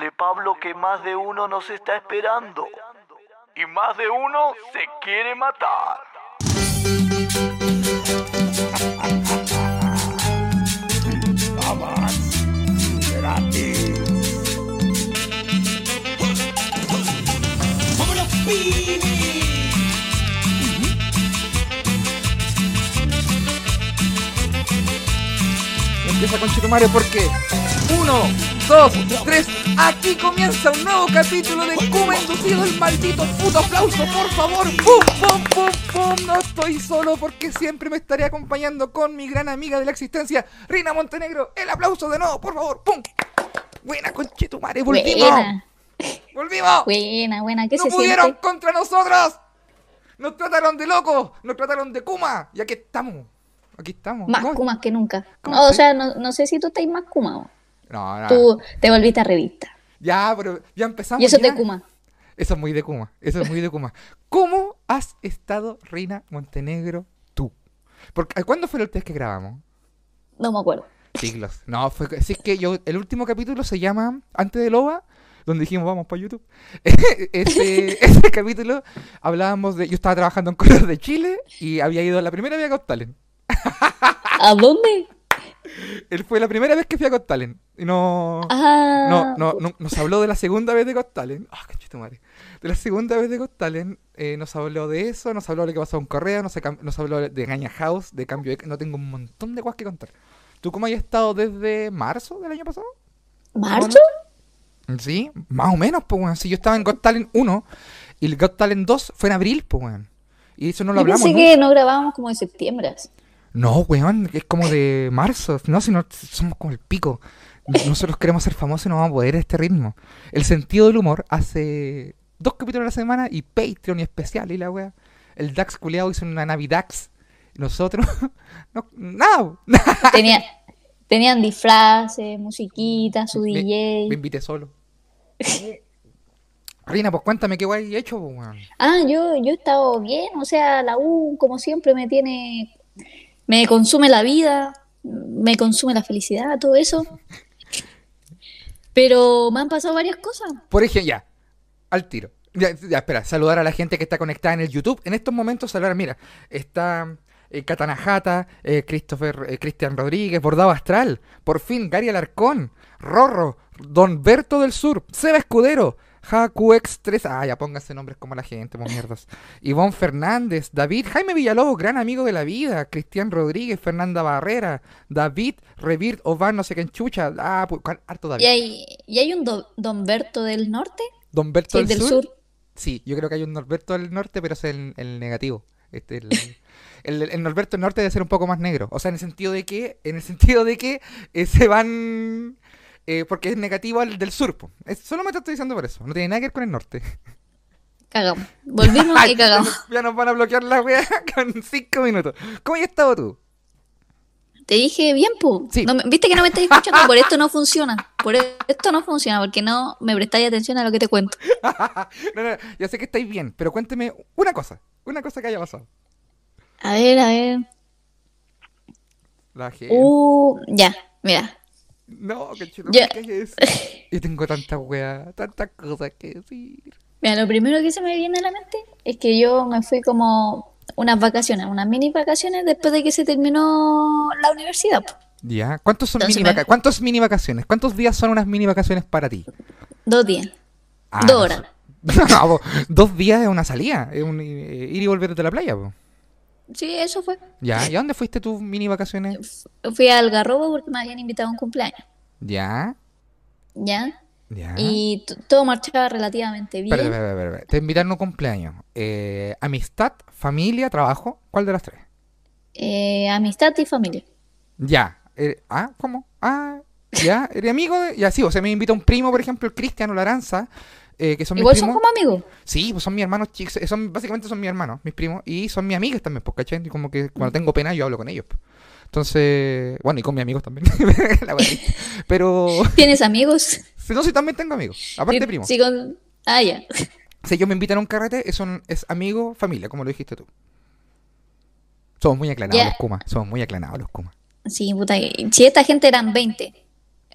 Dale Pablo que más de uno nos está esperando. Y más de uno se quiere matar. Empieza con Chitumare porque uno, dos, tres, aquí comienza un nuevo capítulo de Kuma inducido el maldito puto aplauso, por favor. ¡Pum, pum, pum, pum! No estoy solo porque siempre me estaré acompañando con mi gran amiga de la existencia, Rina Montenegro. El aplauso de nuevo, por favor. ¡Pum! Buena conchetumare, volvimos. Buena. Volvimos. Buena, buena, ¿qué no se pudieron siente? contra nosotros. Nos trataron de locos, nos trataron de Kuma. Y aquí estamos. Aquí estamos. Más kumas que nunca. ¿Cómo No, o estáis? sea, no, no sé si tú estás más kuma. No, no. Tú te volviste a revista. Ya, pero ya empezamos. Y eso ya. te kuma. Eso es muy de Kuma. Eso es muy de Kuma. ¿Cómo has estado, Reina Montenegro, tú? Porque, ¿Cuándo fue la última vez que grabamos? No me acuerdo. Siglos. No, fue. Si es que yo. El último capítulo se llama Antes de Loba, donde dijimos vamos para YouTube. ese, ese capítulo hablábamos de. Yo estaba trabajando en Correos de Chile y había ido la primera vez a Got Talent. ¿A dónde? Él fue la primera vez que fui a Got Talent. Y no. Ah, No, no, no, nos habló de la segunda vez de Got Talent. Ah, cachito madre. De la segunda vez de Got Talent, eh, nos habló de eso, nos habló de lo que pasó en Correa, nos, nos habló de Gaña House, de cambio de... No tengo un montón de cosas que contar. ¿Tú cómo has estado desde marzo del año pasado? ¿Marzo? Sí, más o menos, pues, weón. Si yo estaba en Got Talent 1 y el Got Talent 2 fue en abril, pues, weón. Y eso no lo Yo hablamos pensé nunca. que no grabábamos como en septiembre. No, weón, es como de marzo. No, si no, somos como el pico. Nosotros queremos ser famosos y no vamos a poder a este ritmo. El sentido del humor hace dos capítulos a la semana y Patreon y especial y la wea. El Dax culeado hizo una Navidax. Nosotros, no, nada. Tenía, tenían disfraces, musiquita, su Me- DJ. Me invité solo. Rina, pues cuéntame qué guay he hecho, pues, weón. Ah, yo, yo he estado bien, o sea, la U como siempre me tiene, me consume la vida, me consume la felicidad, todo eso. Pero me han pasado varias cosas. Por ejemplo, ya, al tiro. Ya, espera, saludar a la gente que está conectada en el YouTube. En estos momentos, saludar, mira, está eh, Katana Jata, eh, Christopher, eh, Cristian Rodríguez, Bordado Astral, por fin, Gary Alarcón, Rorro, Don Berto del Sur, Seba Escudero, JQX3, ah, ya pónganse nombres como la gente, pues mierdas. Ivonne Fernández, David, Jaime Villalobos, gran amigo de la vida, Cristian Rodríguez, Fernanda Barrera, David, Revirt, Ovan, no sé qué enchucha, ah, pues, cuál- harto David. Y hay, y hay un Do- Don Berto del norte, Don Berto sí, del, del sur. sur. Sí, yo creo que hay un Norberto del Norte, pero es el, el negativo. Este, el, el, el Norberto del Norte debe ser un poco más negro. O sea, en el sentido de que, en el sentido de que eh, se van. Eh, porque es negativo al del sur. po. Es, solamente estoy diciendo por eso. No tiene nada que ver con el norte. Cagamos. Volvimos y cagamos. ya nos van a bloquear la wea con cinco minutos. ¿Cómo has estado tú? Te dije bien, pu. Sí. No Viste que no me estás escuchando, por esto no funciona. Por esto no funciona, porque no me prestáis atención a lo que te cuento. no, no, ya sé que estáis bien, pero cuénteme una cosa. Una cosa que haya pasado. A ver, a ver. La gente. Uh, ya, mira. No, que chulo, Ya. ¿qué es? Yo tengo tanta wea, tantas cosas que decir. Mira, lo primero que se me viene a la mente es que yo me fui como unas vacaciones, unas mini vacaciones después de que se terminó la universidad. Ya, ¿cuántos son Entonces mini me- vaca- ¿Cuántos mini vacaciones? ¿Cuántos días son unas mini vacaciones para ti? Dos días. Ah, Dos horas. No, dos días es una salida, es un, eh, ir y volver de la playa, po. Sí, eso fue. Ya, ¿y a dónde fuiste tus mini vacaciones? Fui al Algarrobo porque me habían invitado a un cumpleaños. Ya, ¿Ya? ya. Y todo marchaba relativamente bien. Te invitaron a un cumpleaños. Eh, amistad, familia, trabajo. ¿Cuál de las tres? Eh, amistad y familia. Ya. eh, ah, ¿cómo? Ah, ya. ¿Eres amigo de.? Ya, sí, o sea, me invita un primo, por ejemplo, el Cristiano Laranza, eh, que son mis Igual son como amigos. Sí, pues son mis hermanos chicos, eh, son, básicamente son mis hermanos, mis primos, y son mis amigas también, pues, ¿cachai? Y como que cuando tengo pena yo hablo con ellos. pues. Entonces, bueno, y con mis amigos también. La. Pero, ¿Tienes amigos? no, sí también tengo amigos, aparte primos. sí, con- Ah, ya. Si ellos me invitan a un carrete, es, un- es amigo, familia, como lo dijiste tú. Somos muy aclarados Ya. los Kuma, somos muy aclarados los Kuma. Sí, puta. Si esta gente eran 20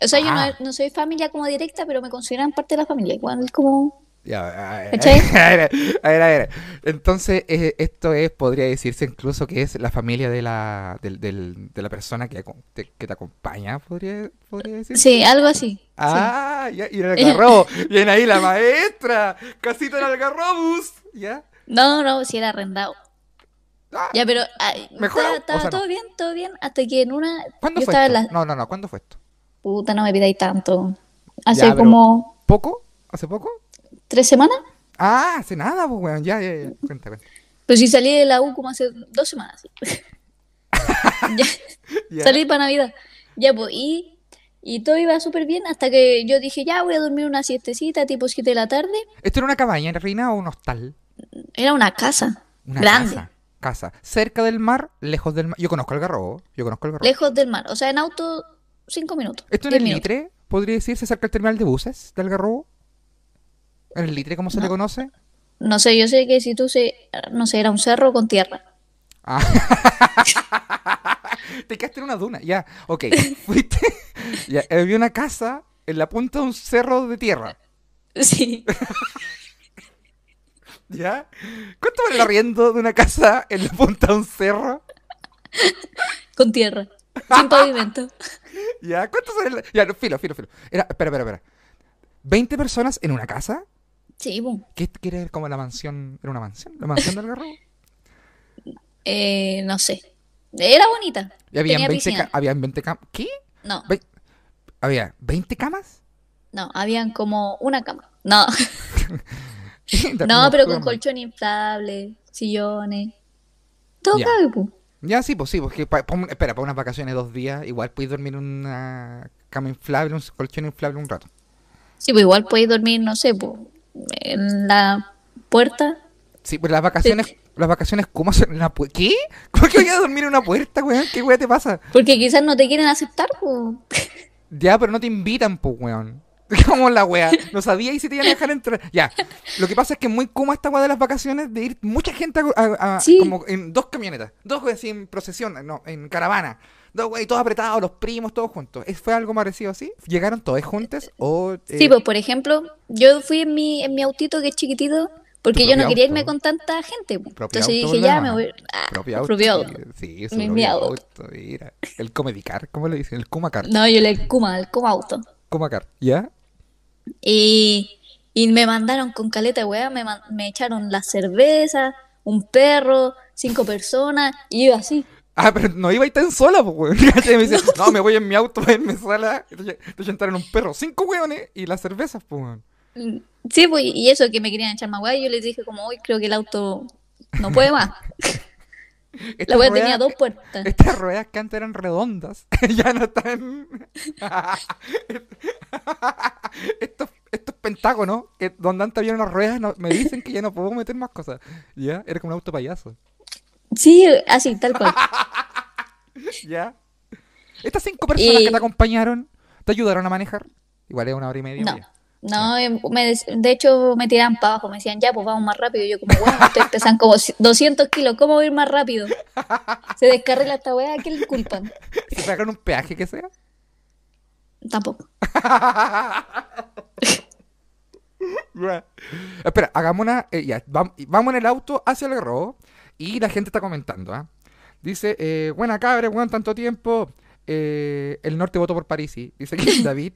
O sea, yo Ah. no, no soy familia como directa, pero me consideran parte de la familia. Igual es como... Ya, a ver, a ver, a ver, a ver. Entonces, eh, esto es, podría decirse incluso que es la familia de la, del, del- de la persona que, te, que te acompaña, podría, podría decirse. Sí, algo así. sí. Ah, ya, y el algarrobo. Viene ahí la maestra. Casita en algarrobus. ¿Ya? No, no, si era arrendado. Ah, Ya, pero ay, Mejor estaba, o no. todo bien, todo bien, hasta que en una... ¿Cuándo yo fue esto? en la... No, no, no, ¿cuándo fue esto? Puta, no me pidáis tanto. Hace Ya, como ¿Poco? ¿Hace poco? tres semanas. Ah, hace nada, pues, weón. Ya, ya, ya. Cuenta, cuenta. Pero si salí de la U como hace dos semanas. Ya. Salí para Navidad. Ya, pues, y, y todo iba súper bien hasta que yo dije, ya voy a dormir una siestecita tipo 7 de la tarde. ¿Esto era una cabaña, reina, o un hostal? Era una casa Una grande, casa. Casa. Cerca del mar, lejos del mar. Yo conozco Algarrobo. Yo conozco Algarrobo. lejos del mar. O sea, en auto, 5 minutos. ¿Esto en 10 el minutos. Litre? ¿Podría decirse cerca del terminal de buses de Algarrobo? ¿En el Litre, cómo se le No. conoce? No sé, yo sé que si tú se, no sé, era un cerro con tierra. Ah. Te quedaste en una duna, ya, ok. Fuiste, ya, había una casa en la punta de un cerro de tierra, Sí, ¿ya? ¿Cuánto vale el arriendo de una casa en la punta de un cerro? con tierra. Sin pavimento. ¿Ya? ¿Cuánto sale el- Ya, no, filo, filo, filo. Era, espera, espera, espera. ¿20 personas en una casa? Sí, boom. ¿Qué quiere ver como la mansión? ¿Era una mansión? ¿La mansión del Algarrobo? Eh, no sé. Era bonita. Y habían Tenía 20 piscina. ca- habían 20 camas. ¿Qué? No, Ve- ¿Había 20 camas? no, habían como una cama. No, no, pero con colchón inflable, sillones. Todo Ya. cabe. Ya, sí, pues sí, porque pa- pa espera, para unas vacaciones dos días, igual puedes dormir en una cama inflable, un colchón inflable un rato. Sí, pues igual podéis dormir, no sé, pu, en la puerta. Sí, pues las vacaciones, las vacaciones, ¿cómo hacen en la pu- ¿Qué? ¿Cómo que voy a dormir en una puerta, weón? ¿Qué weón te pasa? Porque quizás no te quieren aceptar, pu. Ya, pero no te invitan, pues, weón. Como la wea. No sabía y si te iban a dejar entrar. Ya. Lo que pasa es que es muy cómoda esta wea de las vacaciones de ir mucha gente a, a- a- Sí. como en dos camionetas. Dos weas así en procesión, no, en caravana. Dos weas y todos apretados, los primos, todos juntos. ¿Es- ¿Fue algo parecido así? ¿Llegaron todos juntos? O, eh, Sí, pues por ejemplo, yo fui en mi, en mi autito que es chiquitito, porque yo no quería auto. irme con tanta gente, pu. Propio Entonces dije, ya me voy. Ah, propio auto. propio auto. Sí, sí, su Mi- propio mi auto. auto, Mira. El comedicar, ¿cómo le dicen? El kumacar. No, yo le Kuma, el Kuma auto. Kumacar. ¿Ya? Y, y me mandaron con caleta weá, me, me echaron la cerveza, un perro, cinco personas, y yo así. Ah, pero no iba a ir tan sola, pues, weón. Y me no. me voy en mi auto irme sola. Entonces, entonces entraron un perro, cinco weones y las cervezas, pues, weón. Mm, Sí, pues, y eso que me querían echar más weá, y yo les dije como, hoy creo que el auto no puede más. La ruedas- tenía dos puertas. Estas ruedas que antes eran redondas, ya no están. estos, estos pentágonos, que donde antes había unas ruedas, no- me dicen que ya no puedo meter más cosas. Ya, era como un auto payaso. Sí, así, tal cual. Ya. Estas cinco personas Y- que te acompañaron, ¿te ayudaron a manejar? Igual es una hora y media. No. No, em, me de hecho me tiraban para abajo, me decían, ya, pues vamos más rápido. Y yo como, bueno, ustedes pesan como 200 kilos, ¿cómo voy a ir más rápido? Se descarrila esta weá, ¿a ¿qué le culpan? ¿Se pagaron un peaje que sea? Tampoco. Espera, hagamos una. eh, ya, vamos en el auto hacia el robo y la gente está comentando. ¿ah? Dice: eh, Buena cabra, weón, tanto tiempo. Eh, el norte votó por Parisi. Dice que David.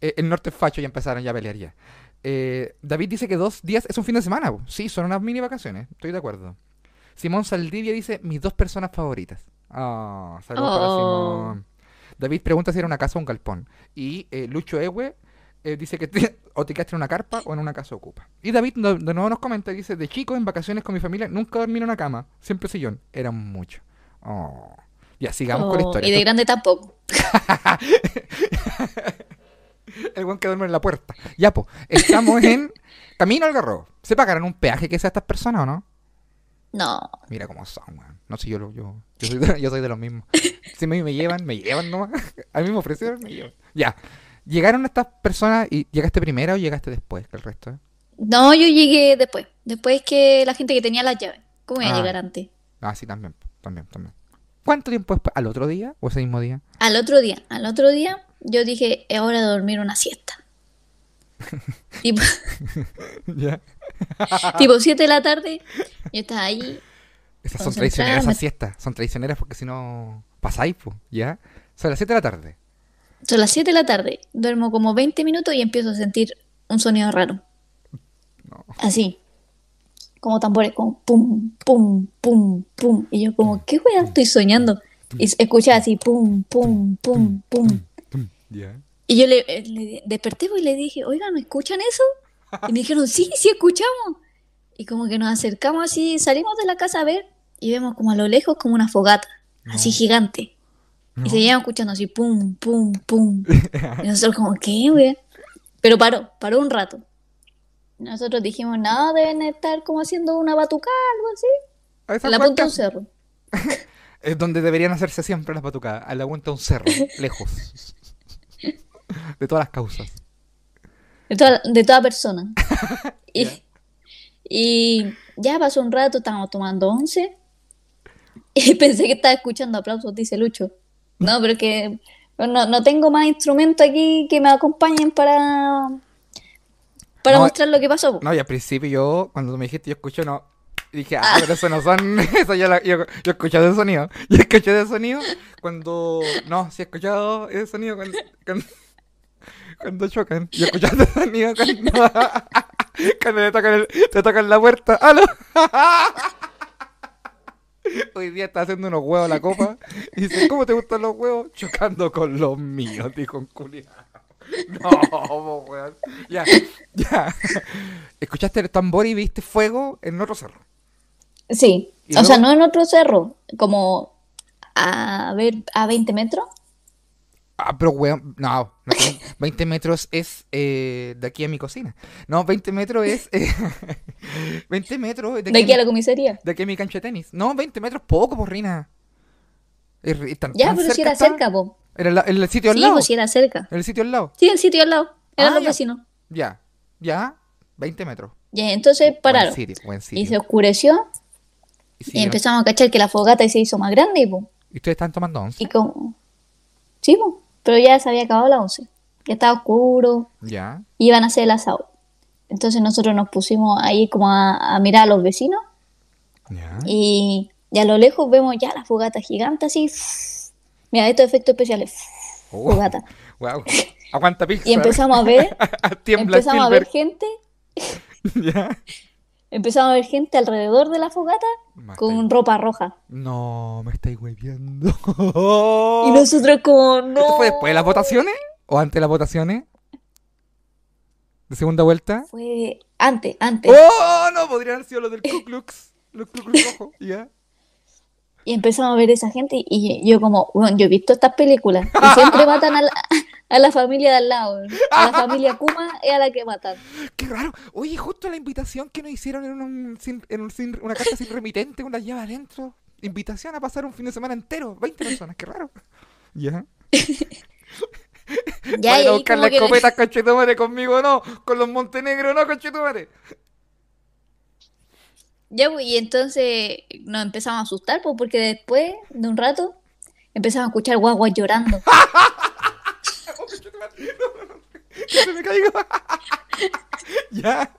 eh, el norte es facho, ya empezaron ya a pelear ya. Eh, David dice que dos días es un fin de semana. po. Sí, son unas mini vacaciones. Estoy de acuerdo. Simón Saldivia dice: Mis dos personas favoritas. Ah, saludos para Oh. Simón. David pregunta si era una casa o un galpón. Y Lucho Ewe dice que te- o te quedaste en una carpa o en una casa ocupa. Y David no- de nuevo nos comenta, dice, de chico en vacaciones con mi familia nunca dormí en una cama, siempre sillón, eran mucho. Oh. Ya, sigamos con la Oh, historia. y de grande tampoco. El buen que duerme en la puerta. Ya, pues, estamos en Camino al Garrobo. ¿Se pagarán un peaje que sea estas personas o no? No. Mira cómo son, weón. No sé, yo, lo- yo, yo, soy de, yo soy de los mismos. Si me, me llevan, me llevan nomás. A mí me ofrecieron, me llevan. Ya. ¿Llegaron estas personas y llegaste primero o llegaste después que el resto? No, yo llegué después. Después que la gente que tenía las llaves. ¿Cómo iba Ah. a llegar antes? Ah, sí, también, también, también. ¿Cuánto tiempo después? ¿Al otro día o ese mismo día? Al otro día. Al otro día yo dije, es hora de dormir una siesta. tipo, ¿Ya? tipo 7 de la tarde, yo estaba ahí. Esas son me- esas siestas. Son traicioneras porque si no pasáis, pues, ¿ya? Son las 7 de la tarde. Son las 7 de la tarde, duermo como 20 minutos y empiezo a sentir un sonido raro. Así. Como tambores, como pum, pum, pum, pum. Y yo como, ¿qué weá estoy soñando? Y escuchaba así, pum, pum, pum, pum. Y yo le, eh, le desperté y le dije, oigan, ¿no escuchan eso? Y me dijeron, sí, sí escuchamos. Y como que nos acercamos así, salimos de la casa a ver y vemos como a lo lejos como una fogata, así gigante. Y seguíamos escuchando así, pum, pum, pum. Y nosotros como, ¿qué, güey? Pero paró, paró un rato. Nosotros dijimos, no, deben estar como haciendo una batucada, algo así. A esa la punta de un cerro. es donde deberían hacerse siempre las batucadas. A la punta de un cerro, lejos. De todas las causas. De toda, de toda persona. y, y ya pasó un rato, estábamos tomando once. Y pensé que estaba escuchando aplausos, dice Lucho. No, pero que no, no tengo más instrumentos aquí que me acompañen para, para No, mostrar lo que pasó. No, y al principio yo, cuando me dijiste, yo escucho, no. Dije, ah, pero eso no son. Eso ya la- yo, yo he escuchado ese sonido. Yo he escuchado ese sonido cuando. No, sí he escuchado ese sonido cuando. Cuando, cuando chocan. Yo he escuchado ese sonido cuando. Cuando te tocan, el- te tocan la puerta. ¡Aló! Hoy día está haciendo unos huevos a la copa. Y dice, ¿cómo te gustan los huevos? Chocando con los míos, dijo un culiao. No, weón. Ya, ya. Escuchaste el tambor y viste fuego en otro cerro. Sí, ¿Y o sea, luego? no en otro cerro, como a ver, a 20 metros. Ah, pero weón, no, no tiene- 20 metros es eh, de aquí a mi cocina. No, 20 metros es. eh, 20 metros es de De aquí, aquí a la mi, comisaría. de aquí a mi cancha de tenis. No, 20 metros poco, porrina. Es ri- tan- Ya, tan pero si era está. cerca, po. Era el, la- el sitio al Sí, lado. pues si era cerca. El sitio al lado. Sí, el sitio al lado. Eran Ah, los ya. vecinos. Ya, ya, 20 metros. Ya, entonces pararon. Buen sitio, buen Y se sitio. oscureció Y, empezamos a cachar que la fogata se hizo más grande, po. y ustedes están tomando once. Y como... Sí, po. Pero ya se había acabado la 11. Ya estaba oscuro. Ya. Iban a hacer el asado. Entonces nosotros nos pusimos ahí como a, a mirar a los vecinos. Ya. Y, y a lo lejos vemos ya la fogata gigante así. Mira, estos efectos especiales. Oh, Fogata. wow. Aguanta pizza. Y empezamos a ver, empezamos a ver gente, Ya. empezamos a ver gente alrededor de la fogata Me con estáis- ropa roja. No, me estáis hueviando. Y nosotros como, no. ¿Esto fue después de las votaciones? ¿O antes de las votaciones? ¿De segunda vuelta? Fue antes, antes. ¡Oh! No, podrían haber sido los del Ku Klux. Los Ku Klux Rojo. Ya. Y empezamos a ver esa gente y yo como, bueno, yo he visto estas películas y siempre matan a la, a la familia de al lado. A la familia Kuma es a la que matan. Qué raro. Oye, justo la invitación que nos hicieron en, un, sin- en un sin- una carta sin remitente con las llaves adentro. Invitación a pasar un fin de semana entero. 20 personas, qué raro. Ya. Ya, Vayan a buscar las que- escopetas, conchetumare, conmigo no. Con los Montenegro no, conchetumare. Ya, y entonces nos empezamos a asustar, pues, porque después de un rato empezamos a escuchar guaguas llorando. Que se me caigo. ya.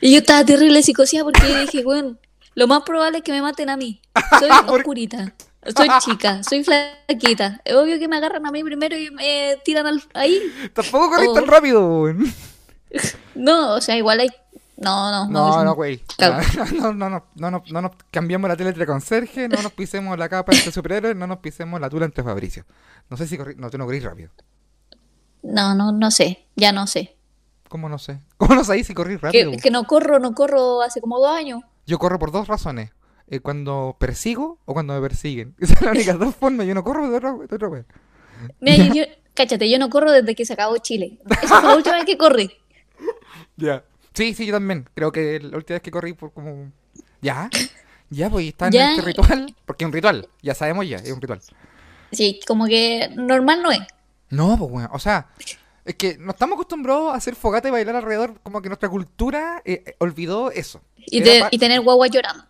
Y yo estaba terrible psicoseada porque yo dije, bueno, lo más probable es que me maten a mí. Soy oscurita, soy chica, soy flaquita. Es obvio que me agarran a mí primero y me tiran al- ahí. Tampoco corrí Oh. tan rápido, weón. No, o sea, igual hay... No, no, No, no, güey. Claro. No, no, no, no, no, no nos cambiamos la tele entre conserje, no nos pisemos la capa entre superhéroes, no nos pisemos la tula entre Fabricio. No sé si corrí, no, tú no corrís rápido. No, no, no sé, ya no sé. ¿Cómo no sé? ¿Cómo no sabéis si corrís rápido? Que, que no corro, no corro hace como dos años. Yo corro por dos razones. Eh, cuando persigo o cuando me persiguen. Esas son las únicas dos formas. Yo no corro de otra, de otra wea. Mira, yo, yo- cáchate, yo no corro desde que se acabó Chile. Esa fue la última vez que corrí. Ya. Sí, sí, yo también. Creo que la última vez que corrí por como... ¿Ya? Ya, pues está en Ya. este ritual. Porque es un ritual. Ya sabemos ya, es un ritual. Sí, como que normal no es. No, pues bueno, o sea, es que no estamos acostumbrados a hacer fogata y bailar alrededor, como que nuestra cultura eh, eh, olvidó eso. Y, te- y tener guagua llorando.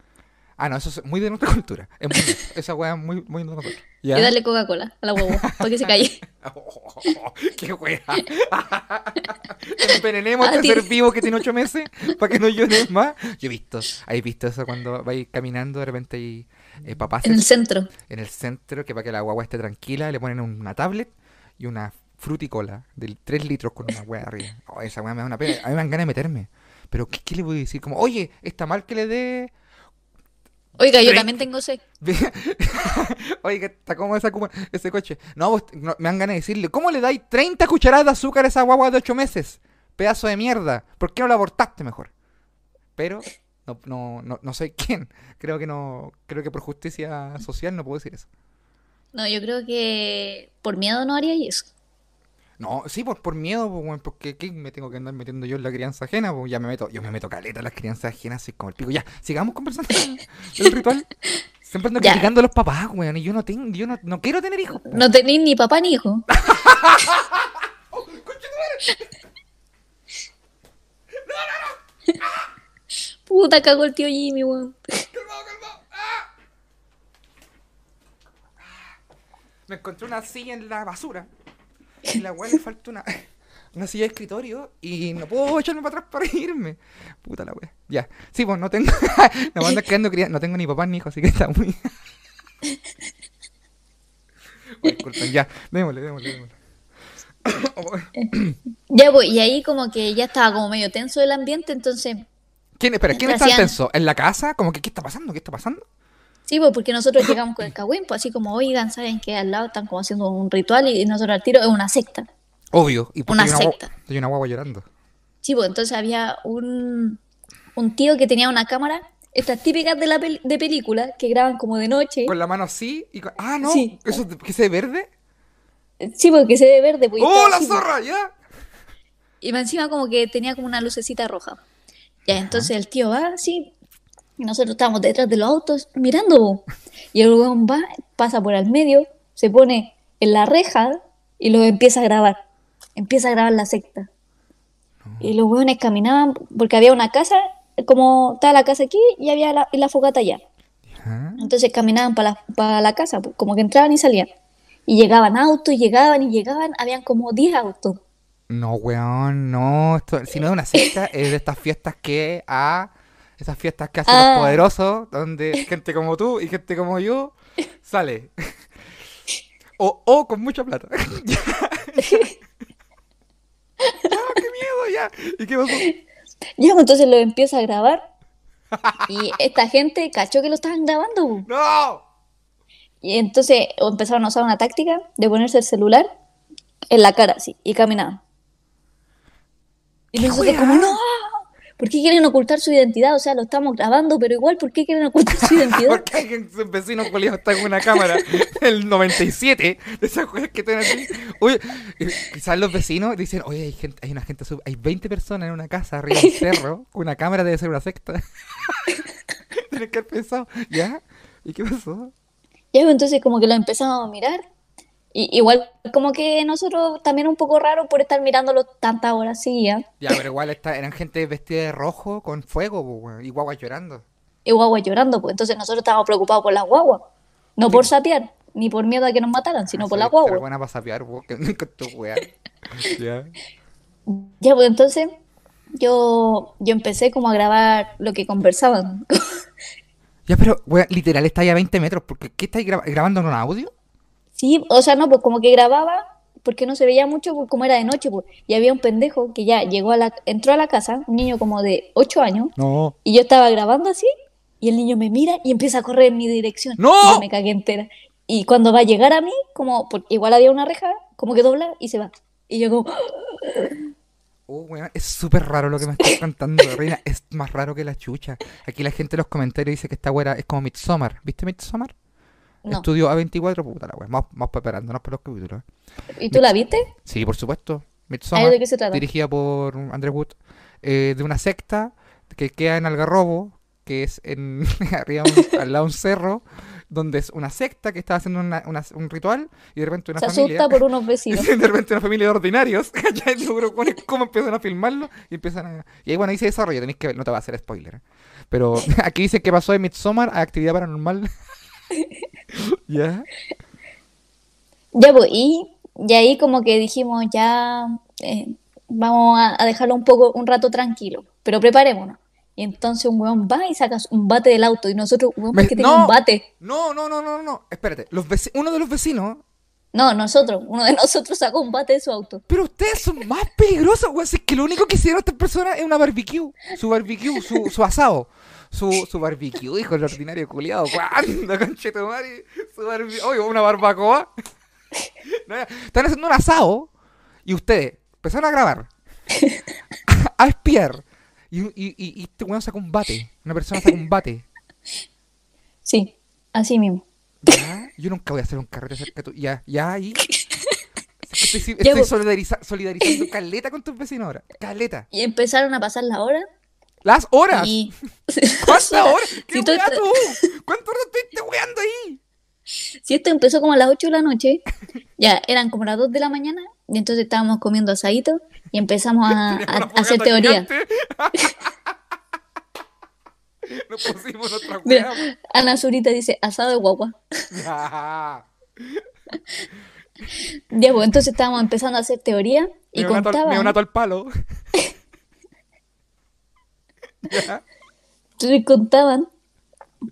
Ah, no, eso es muy de nuestra cultura. Es muy, esa weá es muy, muy de nosotros. ¿Ya? Y darle Coca-Cola a la guagua para que se calle. Oh, ¡Qué wea! Envenenemos A este ti. ser vivo que tiene ocho meses para que no llores más. Yo he visto, ¿hay visto eso cuando vais caminando de repente hay eh, papás En el centro. en el centro que para que la guagua esté tranquila le ponen una tablet y una fruticola de 3 litros con una wea arriba. Oh, esa wea me da una pena. A mí me dan ganas de meterme. Pero ¿qué, qué le voy a decir? Como, oye, está mal que le dé... Oiga, yo también tengo sed. Que está como esa ese coche. No, vos- no, me dan ganas de decirle, ¿cómo le dais 30 cucharadas de azúcar a esa guagua de 8 meses? Pedazo de mierda. ¿Por qué no la abortaste mejor? Pero no, no, no, no soy quién. Creo que no, creo que por justicia social no puedo decir eso. No, yo creo que por miedo no haría eso. No, sí, por, por miedo, pues, weón, porque ¿qué me tengo que andar metiendo yo en la crianza ajena? Pues ya me meto, yo me meto caleta en las crianzas ajenas, así como el pico. Ya, sigamos conversando ritual. Siempre ando Ya. criticando a los papás, weón, y yo no tengo, yo no, no quiero tener hijos. No tenéis ni papá ni hijo. Puta, cagó el tío Jimmy, weón. Me encontré una silla en la basura. Y la weá le falta una, una silla de escritorio y no puedo echarme para atrás para irme. Puta la weá. Ya. Sí, pues no tengo. quedando cría- no tengo ni papá ni hijo, así que está muy. Disculpen, ya. Démosle, démosle, démosle. Oh, Ya, pues, y ahí como que ya estaba como medio tenso el ambiente, entonces, ¿Quién, espera, ¿quién está Hacían- tenso? ¿En la casa? Como que, ¿qué está pasando? ¿Qué está pasando? Sí, pues porque nosotros llegamos con el cagüín, pues así como, oigan, ¿saben que al lado están como haciendo un ritual y nosotros al tiro es una secta? Obvio. Y Una hay guagua- secta. Hay una guagua llorando. Sí, pues entonces había un, un tío que tenía una cámara, estas típicas de la pel- de película, que graban como de noche. Con la mano así y con- Ah, no. Sí. ¿Eso es- que se ve verde? Sí, porque se ve verde. Pues, ¡Oh, la así, pues. zorra! ¡Ya! Y encima como que tenía como una lucecita roja. Ya, entonces el tío va así, y nosotros estábamos detrás de los autos mirando. Y el weón va, pasa por el medio, se pone en la reja y lo empieza a grabar. Empieza a grabar la secta. Y los weones caminaban, porque había una casa, como estaba la casa aquí y había la, fogata allá. Entonces caminaban para la, pa' la casa, como que entraban y salían. Y llegaban autos, llegaban y llegaban, habían como 10 autos. No, weón, no. Esto, si no es una secta, es de estas fiestas que a. Esas fiestas que hacen Ah. los poderosos, donde gente como tú y gente como yo sale. O, o con mucha plata. Ya, ya. No, qué miedo, ya. ¿Y qué pasó? Ya, pues, entonces lo empieza a grabar. Y esta gente cachó que lo estaban grabando. ¡No! Y entonces empezaron a usar una táctica de ponerse el celular en la cara, así, y caminaban. Y ¿Qué nosotros como, no, ¿por qué quieren ocultar su identidad? O sea, lo estamos grabando, pero igual, ¿por qué quieren ocultar su identidad? Porque alguien, su vecino culiao está con una cámara del 97 de esas cosas que tienen así. Oye, eh, quizás los vecinos dicen, oye, hay gente, hay una gente, sub- hay 20 personas en una casa arriba del cerro con una cámara, debe ser una secta. Tienen que haber pensado, ¿ya? ¿Y qué pasó? Ya, pues, entonces como que lo empezamos a mirar. Y, igual como que nosotros también un poco raro por estar mirándolo tantas horas seguidas. Ya, pero igual está, eran gente vestida de rojo con fuego, y guaguas llorando. Y guagua llorando, pues entonces nosotros estábamos preocupados por las guaguas. No por sapear, ni por miedo a que nos mataran, sino por Así, la pero guagua. buena para sapear, que con tu weá. Ya. Ya, pues entonces yo, yo empecé como a grabar lo que conversaban. Ya, pero, weón, literal, está ahí a 20 metros, porque ¿qué estáis graba- grabando en un audio? Sí, o sea, no, pues como que grababa, porque no se veía mucho, pues como era de noche, pues. Y había un pendejo que ya llegó a la, entró a la casa, un niño como de 8 años, No. y yo estaba grabando así, y el niño me mira y empieza a correr en mi dirección. ¡No! Y me cagué entera. Y cuando va a llegar a mí, como, porque igual había una reja, como que dobla y se va. Y yo como, Oh, weón, es súper raro lo que me estás contando, Reina. Es más raro que la chucha. Aquí la gente en los comentarios dice que esta weá es como Midsommar. ¿Viste Midsommar? No. Estudio A24, puta la weá. Vamos, vamos preparándonos para los capítulos. ¿Y tú la viste? Sí, por supuesto. Ay, Midsommar, ¿de qué se trata? dirigida por Andrés Wood, eh, de una secta que queda en Algarrobo, que es en arriba un- al lado de un cerro, donde es una secta que está haciendo una- una- un ritual y de repente una Se familia. asusta por unos vecinos. de repente una familia de ordinarios, hurocones, cómo empiezan a filmarlo y empiezan a... Y ahí bueno, ahí se desarrolla, tenéis que ver, no te va a hacer spoiler. ¿eh? Pero aquí dice que pasó de Midsommar a actividad paranormal. ¿Ya? Ya, pues, y, y ahí como que dijimos, ya eh, vamos a, a dejarlo un poco, un rato tranquilo, pero preparémonos. Y entonces un weón va y saca un bate del auto y nosotros, weón, Me- ¿por qué tiene no. un bate? No, no, no, no, no. Espérate. Los veci- Uno de los vecinos. No, nosotros, uno de nosotros sacó un bate de su auto. Pero ustedes son más peligrosos, güey. Si es que lo único que hicieron estas personas es una barbecue. Su barbecue, su, su asado. Su, su barbecue, hijo del ordinario culiado. ¿Cuándo, conchetumare? Su barbecue. Oye, una barbacoa. No, Están haciendo un asado. Y ustedes empezaron a grabar. A espiar. Y, y, y, este weón sacó un bate. Una persona sacó un bate. Sí, así mismo. Ya, yo nunca voy a hacer un carrete cerca de tu... Ya, ya, ahí. Estoy, estoy pues. solidariza- solidarizando caleta con tus vecinos ahora. Caleta. Y empezaron a pasar la hora Las horas. y... ¿Cuántas horas? ¿Qué Si tú estuviste weando ahí? Si esto empezó como a las 8 de la noche, ya eran como las 2 de la mañana, y entonces estábamos comiendo asadito y empezamos a, hacer teoría. Nos pusimos nuestra Mira. Ana Zurita dice asado de guagua. Ya. Pues entonces estábamos empezando a hacer teoría y al- contaban, neonato al palo. Entonces contaban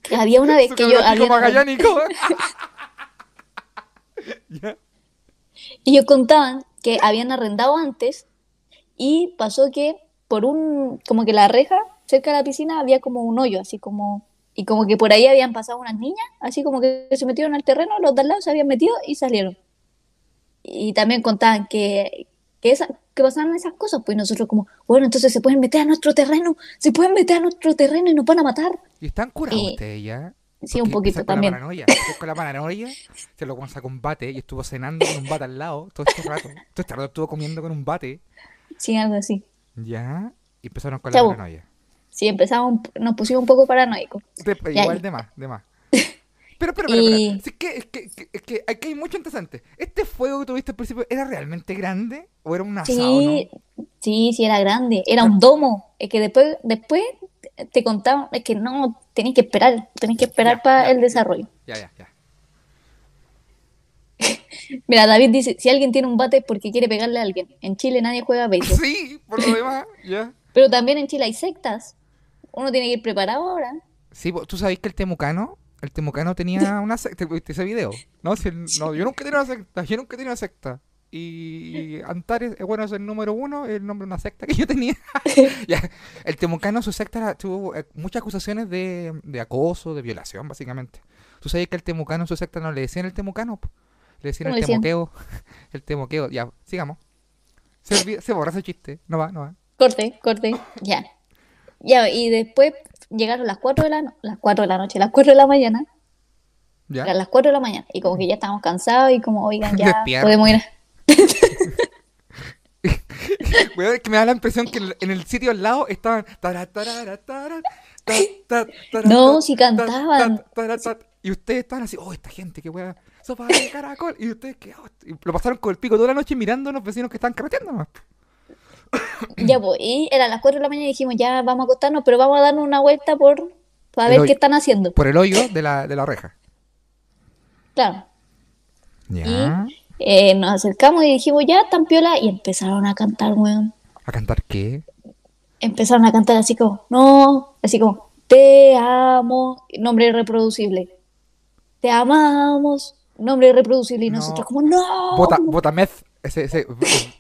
que había una vez que yo había magallánico. Y ellos contaban que habían arrendado antes y pasó que por un como que la reja cerca de la piscina había como un hoyo así como y como que por ahí habían pasado unas niñas así como que se metieron al terreno los de al lado se habían metido y salieron y también contaban que que, esa- que pasaban esas cosas pues nosotros como bueno entonces se pueden meter a nuestro terreno se pueden meter a nuestro terreno y nos van a matar ¿Y están curados Y- ustedes ya? sí un poquito con también La paranoia. empezó con la paranoia, se lo sacó un bate y estuvo cenando con un bate al lado todo este rato. Todo este rato estuvo comiendo con un bate. sí algo así Ya. Y empezaron con la paranoia. sí empezamos nos pusimos un poco paranoicos De- igual de más, de más. Pero, pero, pero, Y- pero. Es que, es que, que- es que aquí hay mucho antecedente. ¿Este fuego que tuviste al principio era realmente grande? ¿O era un asado, Sí, no? sí, sí, era grande, era un domo. Es que después, después te contaban, es que no, tenés que esperar, tenés que esperar para el desarrollo. Ya, ya, ya. Mira, David dice, si alguien tiene un bate es porque quiere pegarle a alguien. En Chile nadie juega béisbol. Sí, por lo demás, ya. Pero también en Chile hay sectas. Uno tiene que ir preparado ahora. Sí, ¿tú sabéis que el temucano, el temucano tenía una secta? ¿Viste ese video? No, Si no, yo nunca he tenido una secta, yo nunca he tenido una secta. Y Antares, eh, bueno, es el número uno, el nombre de una secta que yo tenía. Ya, El temucano, su secta era- tuvo eh, muchas acusaciones de, de acoso, de violación, básicamente. ¿Tú sabías que el temucano, su secta, no le decían el temucano? Le decían ¿Cómo el decían? temoqueo. El temoqueo, ya, sigamos. Se, olvida- se borra ese chiste, no va, no va. Corte, corte, ya. Ya, y después llegaron las 4 de la, no- las 4 de la noche, las 4 de la mañana. ¿Ya? Eran las 4 de la mañana. Y como que ya estábamos cansados y como, oigan, ya Despierta. podemos ir a... Weón, es que me da la impresión que en el, sitio al lado estaban. No, si ta, cantaban. Y ustedes estaban así, oh, esta gente, qué weá, sopa de caracol. Y ustedes, que y lo pasaron con el pico toda la noche mirando a los vecinos que estaban carreteando. Ya, pues, y eran las 4 de la mañana y dijimos, ya vamos a acostarnos, pero vamos a darnos una vuelta por para El ver hoyo. qué están haciendo. Por el hoyo de la, de la reja. Claro. Ya. Eh, nos acercamos y dijimos, ya, tan piola, y empezaron a cantar, weón. ¿A cantar qué? Empezaron a cantar así como, no, así como, te amo, nombre irreproducible. Te amamos, nombre irreproducible. Y No. nosotros como, no. Bota, botamez. Ese, ese,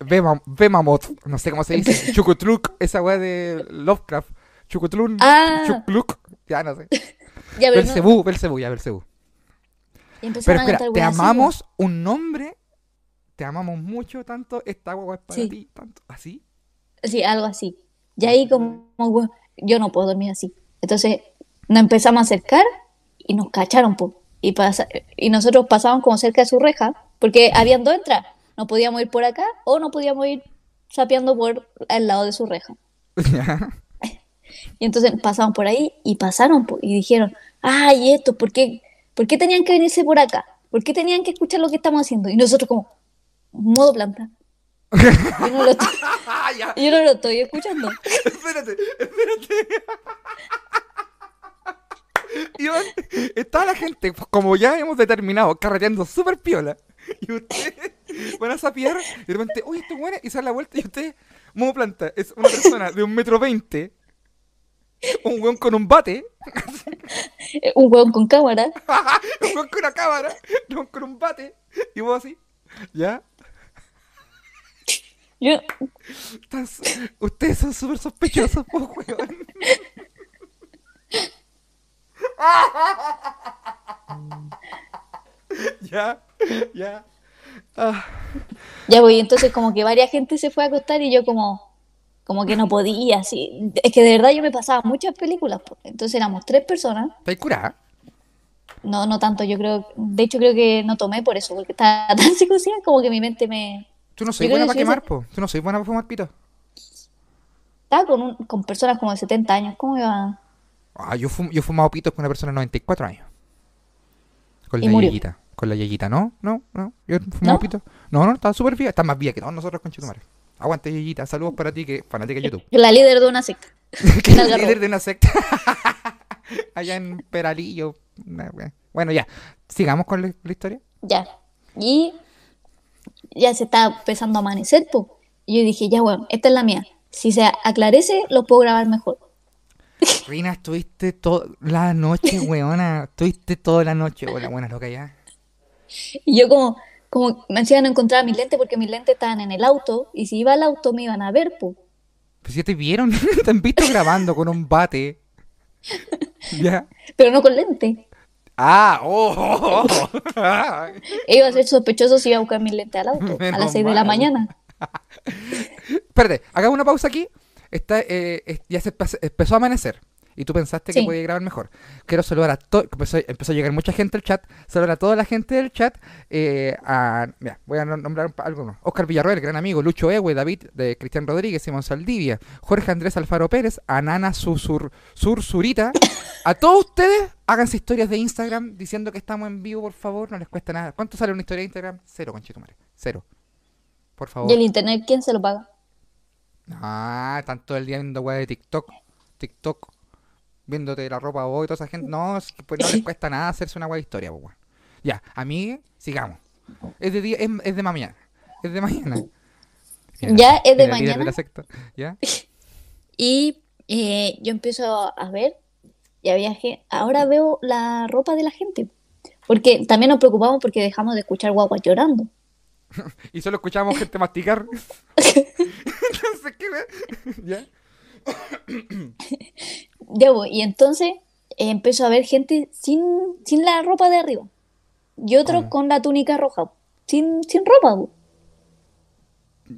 Bema- Bemamot, no sé cómo se dice. Chucutluk, esa weá de Lovecraft. Chucutlun, Ah. Chucluk, ya no sé. Ya, pero no. Belcebú, Belcebú, ya, Belcebú. Pero espera, te weón, así, amamos un nombre, te amamos mucho, tanto, esta agua es para Sí. ti, tanto, así. Sí, algo así. Y ahí como, yo no puedo dormir así. Entonces nos empezamos a acercar y nos cacharon, po. Y, pasa- y nosotros pasábamos como cerca de su reja, porque habían dos entradas. No podíamos ir por acá o no podíamos ir sapeando por al lado de su reja. Y entonces pasaban por ahí y pasaron y dijeron, ay, esto, ¿por qué, ¿por qué tenían que venirse por acá? ¿Por qué tenían que escuchar lo que estamos haciendo? Y nosotros como, modo planta. Yo no lo estoy, Ah, ya. yo no lo estoy escuchando. Espérate, espérate. Iván, estaba la gente, pues, como ya hemos determinado, carreteando súper piola. Y ustedes van a sapear y de repente, oye, esto es bueno, y se da la vuelta y usted, Momo Planta, es una persona de un metro veinte, un weón con un bate, Eh, Un hueón con cámara. un weón con una cámara, un weón con un bate, y vos así, ¿ya? Yo, ustedes son súper sospechosos, po, weón. ya, ya. Ah, ya voy, entonces como que varias gente se fue a acostar y yo como, como que no podía, así. Es que de verdad yo me pasaba muchas películas, po. entonces éramos tres personas. ¿Estáis curada? No, no tanto, yo creo, de hecho creo que no tomé por eso, porque estaba tan psicoseada como que mi mente me... Tú no soy buena para quemar, po. Tú no soy buena para fumar pito. Estaba con, un- con personas como de 70 años, ¿cómo iba? Ah, yo, fum- yo he fumado pitos con una persona de 94 años. Con Y la murió. Con la yeyita, ¿no? No, no. Yo he fumado ¿No? pitos. No, no, está súper bien. Está más bien que todos nosotros con Chetumare. Aguante, yeyita. Saludos para ti, que fanática de YouTube. La líder de una secta. Algarrobo. líder de una secta. Allá en Peralillo. Bueno, ya. Sigamos con la, la historia. Ya. Y ya se estaba empezando a amanecer, po. Y yo dije, ya bueno, esta es la mía. Si se aclarece, lo puedo grabar mejor. Rina, estuviste toda la noche, weona. Estuviste toda la noche. Hola, buenas loca ya. Y yo como, como me decían no encontrar mis lentes porque mis lentes estaban en el auto. Y si iba al auto me iban a ver, po. Pues ya te vieron. te han visto grabando con un bate. ya. Pero no con lentes. Ah, oh, oh, oh. Iba a ser sospechoso si iba a buscar mis lentes al auto a Menos las 6 de la mañana. Espérate, hagamos una pausa aquí. Está, eh, ya se empe- empezó a amanecer. Y tú pensaste que podía grabar mejor. Quiero saludar a todo. Empezó, empezó a llegar mucha gente al chat. Saludar a toda la gente del chat. eh, a, mira, voy a nom- nombrar algunos. Oscar Villarroel, gran amigo. Lucho Ewe, David de Cristian Rodríguez, Simón Saldivia. Jorge Andrés Alfaro Pérez. Anana Susur, Sursurita. A todos ustedes, háganse historias de Instagram diciendo que estamos en vivo, por favor. No les cuesta nada. ¿Cuánto sale una historia de Instagram? Cero, conchetumare. Cero. Por favor. Y el internet, ¿quién se lo paga? Ah, están todo el día viendo weá de TikTok. TikTok. Viéndote la ropa vos y toda esa gente. No, pues no les cuesta nada hacerse una de historia, pues. Ya, a mí, sigamos. Es de día, es, es de mañana. Es de mañana. Ya, es de mañana. la secta. ¿Ya? Y eh, yo empiezo a ver y había gen- ahora veo la ropa de la gente. Porque también nos preocupamos porque dejamos de escuchar guaguas llorando. Y solo escuchábamos gente masticar. Entonces, ¿qué? ¿Ya? Ya voy, y entonces eh, empiezo a ver gente sin, sin la ropa de arriba. Y otros ¿Cómo? con la túnica roja. Sin, sin ropa.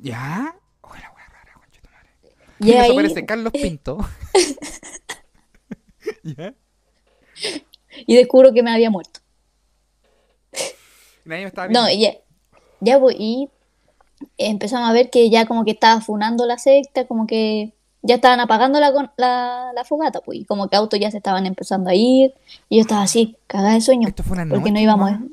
¿Ya? Oh, la weá rara, concha tu madre. Y ahí, aparece Carlos Pinto. ¿Ya? y descubro que me había muerto. Nadie me estaba viendo. No, y ya, ya voy, y empezamos a ver que ya como que estaba funando la secta, como que ya estaban apagando la, con- la, la fogata, pues, y como que autos ya se estaban empezando a ir, y yo estaba así, cagada de sueño, Esto fue una porque no noche íbamos. nomás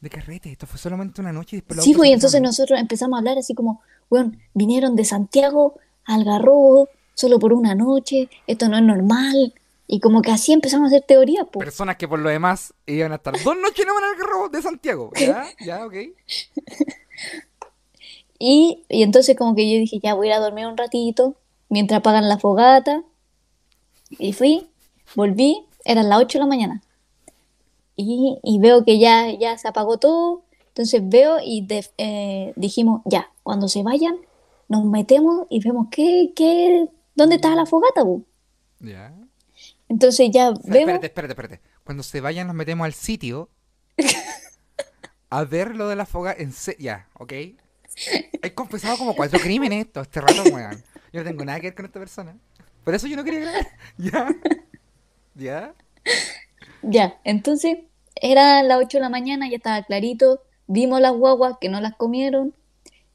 de carrete. Esto fue solamente una noche y después Sí, pues, y entonces nosotros empezamos a hablar así como, weón, vinieron de Santiago a Algarrobo solo por una noche, esto no es normal, y como que así empezamos a hacer teorías, pues. Personas que por lo demás iban a estar dos noches nomás en el carro de Santiago. ¿Ya? ¿Ya? ¿Ok? Y, y entonces como que yo dije, ya voy a ir a dormir un ratito mientras apagan la fogata. Y fui, volví, eran las 8 de la mañana. Y, y veo que ya, ya se apagó todo. Entonces veo y de- eh, dijimos, ya, cuando se vayan, nos metemos y vemos qué, qué, dónde está la fogata. bu?". ¿Ya? Entonces ya vemos, Espérate, espérate, espérate. Cuando se vayan nos metemos al sitio a ver lo de la foga en se- Ya, ¿ok? He confesado como cuatro crímenes todo este rato, weón. Yo no tengo nada que ver con esta persona. Por eso yo no quería grabar. ¿Ya? ¿Ya? ya, entonces era las 8 de la mañana, ya estaba clarito, vimos las guaguas que no las comieron,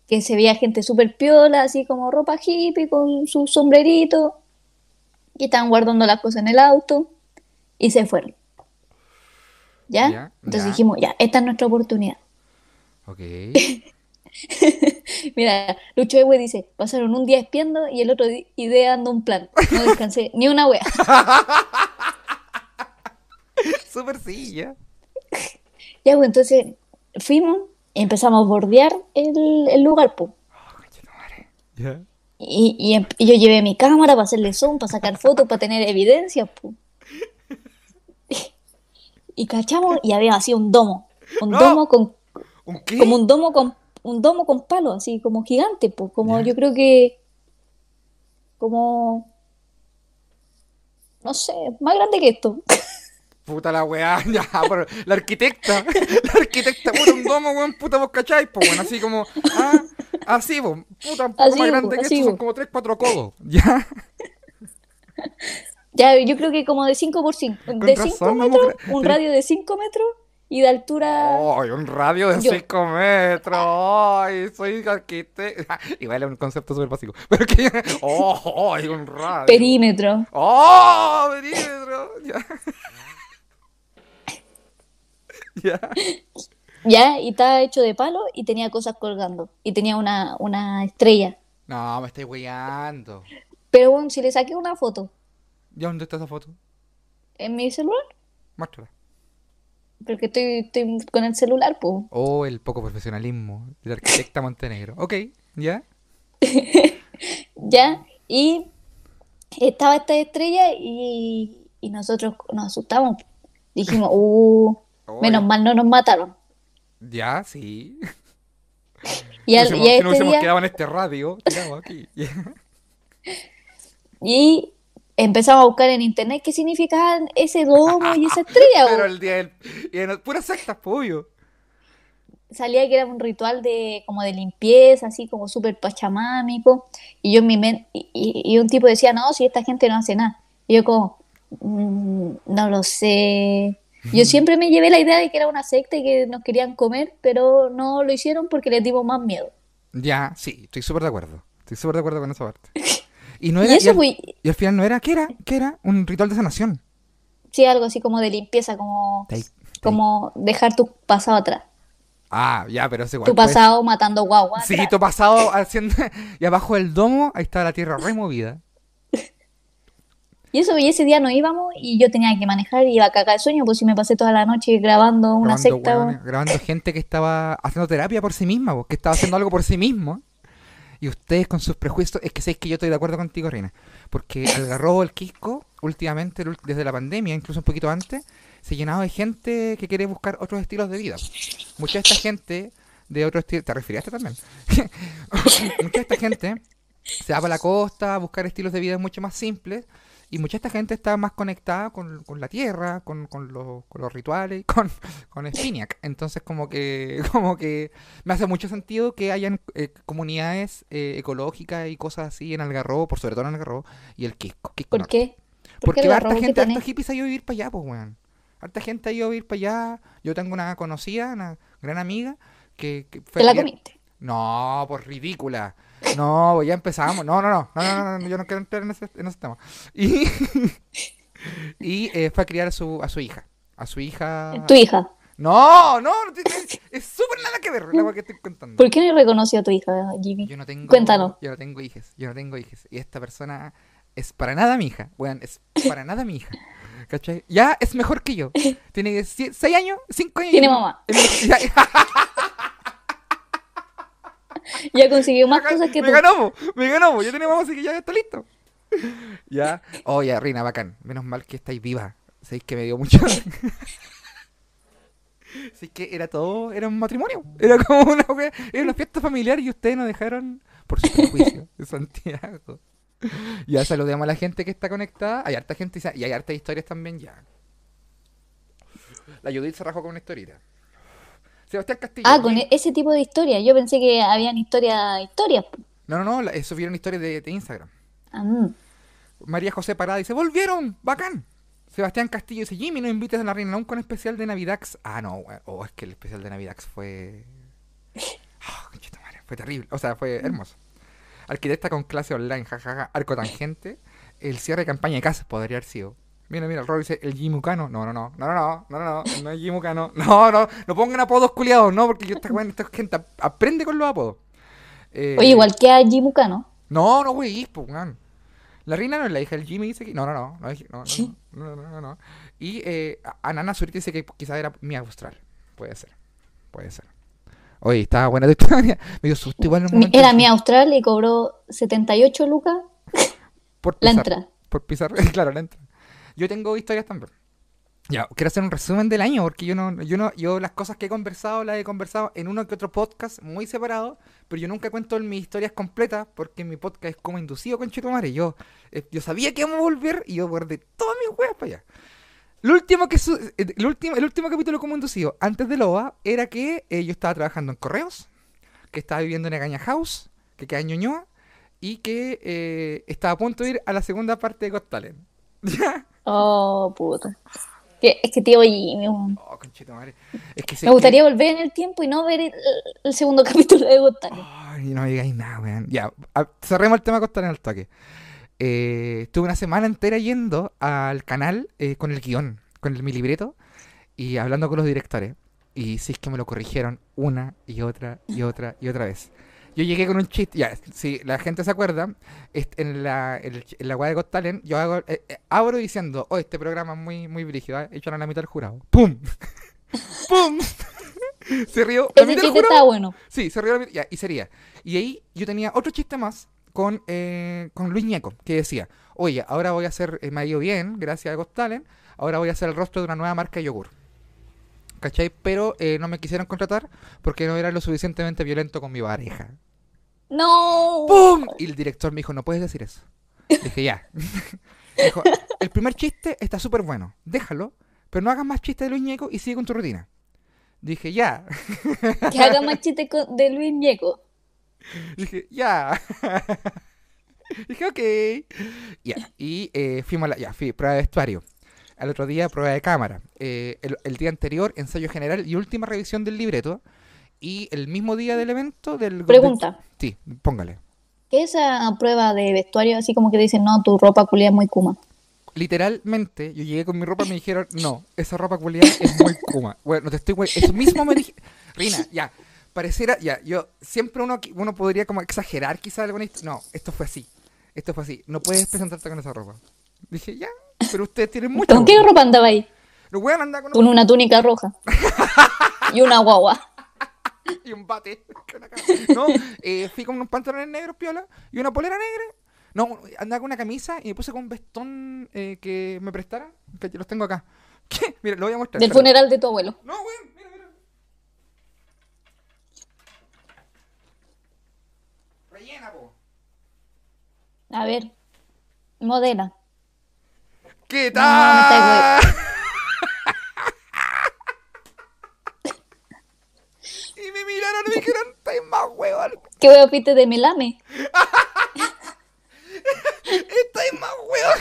que se veía gente súper piola, así como ropa hippie, con su sombrerito, y estaban guardando las cosas en el auto, y se fueron. ¿Ya? Ya, Entonces ya. dijimos, ya, esta es nuestra oportunidad. Ok. Mira, Lucho Ewe dice, pasaron un día espiando y el otro di- ideando un plan. No descansé ni una wea. Súper sí, ya. Ya, pues entonces fuimos y empezamos a bordear el, el lugar, pues. Ya. Y, y em- y yo llevé mi cámara para hacerle zoom, para sacar fotos, para tener evidencia, pues. Y cachamos y había así un domo. Un No. domo con, ¿Un qué? como un domo con un domo con palos, así como gigante, pues, como yo creo que como no sé, más grande que esto. Puta la weá, ya, pero la arquitecta, la arquitecta, puta, un domo, weón, puta, vos cacháis, pues, bueno, así como, ah, así, vos, puta, un poco Así, más grande que esto, son como 3, 4 codos, ya. Ya, yo creo que como de 5 por 5, de razón, 5 no me metros, un radio de 5 metros y de altura Ay, un radio de Yo. 5 metros, ay, soy arquitecta. Igual es un concepto súper básico, pero que, oh, ay, un radio. perímetro. ¡Oh! Perímetro. Ya. ya. Ya, y estaba hecho de palo y tenía cosas colgando. Y tenía una, una estrella. No, me estáis weyando. Pero bueno, si le saqué una foto ¿Ya dónde está esa foto? en mi celular, Muéstrala. Porque estoy, estoy con el celular, pues. Oh, el poco profesionalismo de la arquitecta Montenegro. Ok, ¿ya? Ya, y estaba esta estrella y, y nosotros nos asustamos. Dijimos, uh, Oh, menos ya. mal no nos mataron. Ya, sí. Y, al- si y este hubiésemos día, quedado en este radio, aquí. Y empezamos a buscar en internet qué significaban ese domo y esa estrella. Pero el día del... Y en puras sectas. Salía que era un ritual de como de limpieza, así como súper pachamámico. Y yo en mi mente, y, y- y un tipo decía, no, si esta gente no hace nada. Y yo como, "Mm, no lo sé. Yo siempre me llevé la idea de que era una secta y que nos querían comer, pero no lo hicieron porque les dimos más miedo. Ya, sí, estoy súper de acuerdo. Estoy súper de acuerdo con esa parte. Y no Y era... eso al, fue, y al final no era... ¿Qué era? ¿Qué era? Un ritual de sanación. sí, algo así como de limpieza, como, como dejar tu pasado atrás. Ah, ya, pero es igual. Tu pues. pasado matando guagua. Sí, atrás. tu pasado haciendo... Y abajo del domo, ahí está la tierra removida. Y eso, y ese día no íbamos y yo tenía que manejar y iba a cagar de sueño, pues si me pasé toda la noche grabando una grabando, secta. grabando gente que estaba haciendo terapia por sí misma, vos, que estaba haciendo algo por sí mismo. Y ustedes con sus prejuicios, es que sé que yo estoy de acuerdo contigo, Reina. Porque Algarrobo, el Quisco, últimamente, desde la pandemia, incluso un poquito antes, se ha llenado de gente que quiere buscar otros estilos de vida. Mucha de esta gente de otro estilo, ¿te referías también? mucha de esta gente se va para la costa a buscar estilos de vida mucho más simples y mucha esta gente está más conectada con, con la tierra, con, con los, con los rituales, con, con Spinac. Entonces como que, como que me hace mucho sentido que hayan eh, comunidades eh, ecológicas y cosas así en Algarrobo, por sobre todo en Algarrobo, y el Quisco. Quisco ¿Por Norte. qué? ¿Por Porque la harta gente, harta hippies ha ido a vivir para allá, pues, weón. Harta gente ha ido a vivir para allá. Yo tengo una conocida, una gran amiga, que, que fue ¿Te la comiste? No, por ridícula. No, pues ya empezamos. No, no, no, no, no, no, no, yo no quiero entrar en ese, en ese tema. Y, y eh, fue a criar a su, a su hija. A su hija. Tu hija. No, no, es súper nada que ver la que estoy contando. ¿Por qué no reconoció a tu hija, Jimmy? Yo no tengo. Cuéntanos. Yo no tengo hijas. Yo no tengo hijas. Y esta persona es para nada mi hija. Weón, es para nada mi hija. ¿Cachai? Ya es mejor que yo. Tiene 6 años, 5 años. Tiene mamá. Ya, Ya consiguió más me cosas que me tú. ganó, po, me ganó. po. Ya tenemos así que ya está listo. Ya. Oh, ya, Reina, bacán. Menos mal que estáis viva. Sabéis que me dio mucho. Así que era todo, era un matrimonio. Era como una, era una fiesta familiar y ustedes nos dejaron por su prejuicio de Santiago. Ya saludemos a la gente que está conectada. Hay harta gente y hay hartas historias también ya. La Judith se rajó con una historita. Sebastián Castillo. Ah, con ese tipo de historia. Yo pensé que habían historia, historias. No, no, no, eso vieron historias de, de Instagram. Ah, mm. María José Parada dice, ¡volvieron! ¡Bacán! Sebastián Castillo dice, Jimmy, no invites a la reina aún con especial de Navidax. Ah, no, oh, es que el especial de Navidax fue... Conchita madre, fue terrible, o sea, fue hermoso. Arquitecta con clase online, jajaja, arco tangente. El cierre de campaña de casa podría haber sido. Mira, mira, el Rob dice el Jimucano. No, no, no, no, no, no, no, no, no es Jimucano. No, no, no pongan apodos culiados, no, porque yo esta, gente ap- aprende con los apodos. Eh, Oye, igual que a Jimucano. No, no, güey, pues, weón. La reina no es la hija del Jimmy, dice que. No, no, no, no, no, no, no, no, no, no. Y eh, Anana Zurita dice que quizás era mi austral. Puede ser, puede ser. Oye, estaba buena tu historia. Me dio susto igual en un momento. Era mi austral y cobró 78 lucas Por la pisar- entrada. Por pisar, claro, la entrada. Yo tengo historias también. Ya, quiero hacer un resumen del año porque yo no, yo no, yo las cosas que he conversado las he conversado en uno que otro podcast muy separado, pero yo nunca cuento mis historias completas porque mi podcast es como inducido con Chetumare. Yo, eh, yo sabía que íbamos a volver y yo guardé todas mis weas para allá. Lo último que su- eh, el último, el último capítulo como inducido, antes de Loa, era que eh, yo estaba trabajando en correos, que estaba viviendo en Agaña House, que queda en Ñuñoa, y que eh, estaba a punto de ir a la segunda parte de Got Talent. ¿Ya? Oh, puta. Es que tío Jimmy. Oh, conchetumare. Es que sé Me que- gustaría volver en el tiempo y no ver el, el segundo capítulo de Got Talent. Ay, no digáis nada, weón. Ya, cerremos el tema Got Talent al toque. Eh, estuve una semana entera yendo al canal eh, con el guion, con el, mi libreto, y hablando con los directores. Y sí es que me lo corrigieron una y otra y otra y otra vez. Yo llegué con un chiste, ya, si la gente se acuerda, en la, en la weá de Got Talent, yo hago, eh, eh, abro diciendo, oh, este programa es muy, muy brígido, ¿eh? echan a la mitad del jurado. ¡Pum! ¡Pum! se rió. Ese chiste estaba bueno. Sí, se rió la mitad, ya, y sería. Y ahí yo tenía otro chiste más con, eh, con Luis Ñeco, que decía, oye, ahora voy a hacer, eh, me ha ido bien, gracias a Got Talent, ahora voy a hacer el rostro de una nueva marca de yogur. ¿Cachai? Pero eh, no me quisieron contratar porque no era lo suficientemente violento con mi pareja. No. ¡Pum! Y el director me dijo, no puedes decir eso. Dije, ya. dijo, el primer chiste está súper bueno, déjalo, pero no hagas más chistes de Luis Ñeco y sigue con tu rutina. Dije, ya. Que haga más chistes de Luis Ñeco. Dije, ya. Dije, ok. Ya. Y eh, fuimos a la. Ya, fui, prueba de vestuario. Al otro día, prueba de cámara. Eh, el, el día anterior, ensayo general y última revisión del libreto. Y el mismo día del evento del. Pregunta. Sí, póngale. ¿Qué es esa prueba de vestuario así como que dicen, no, tu ropa culia es muy kuma? Literalmente, yo llegué con mi ropa y me dijeron, no, esa ropa culiada es muy kuma. Bueno, no te estoy... Eso mismo me dije... Rina, ya, pareciera... Ya, yo... Siempre uno, uno podría como exagerar quizá alguna hist- No, esto fue así. Esto fue así. No puedes presentarte con esa ropa. Dije, ya, pero ustedes tienen mucha ¿Con qué ropa andaba ahí? Con Con una túnica roja. Y una guagua. y un bate. No, eh, fui con unos pantalones negros, piola, y una polera negra. No, andaba con una camisa y me puse con un vestón eh, que me prestaran, que los tengo acá. ¿Qué? Mira, lo voy a mostrar. Del funeral de tu abuelo. No, weón, mira, mira. Rellena, po. A ver. Modela. ¿Qué tal? y me miraron y me dijeron, estáis más huevón. ¿Qué huevo piste de melame? Estáis más huevón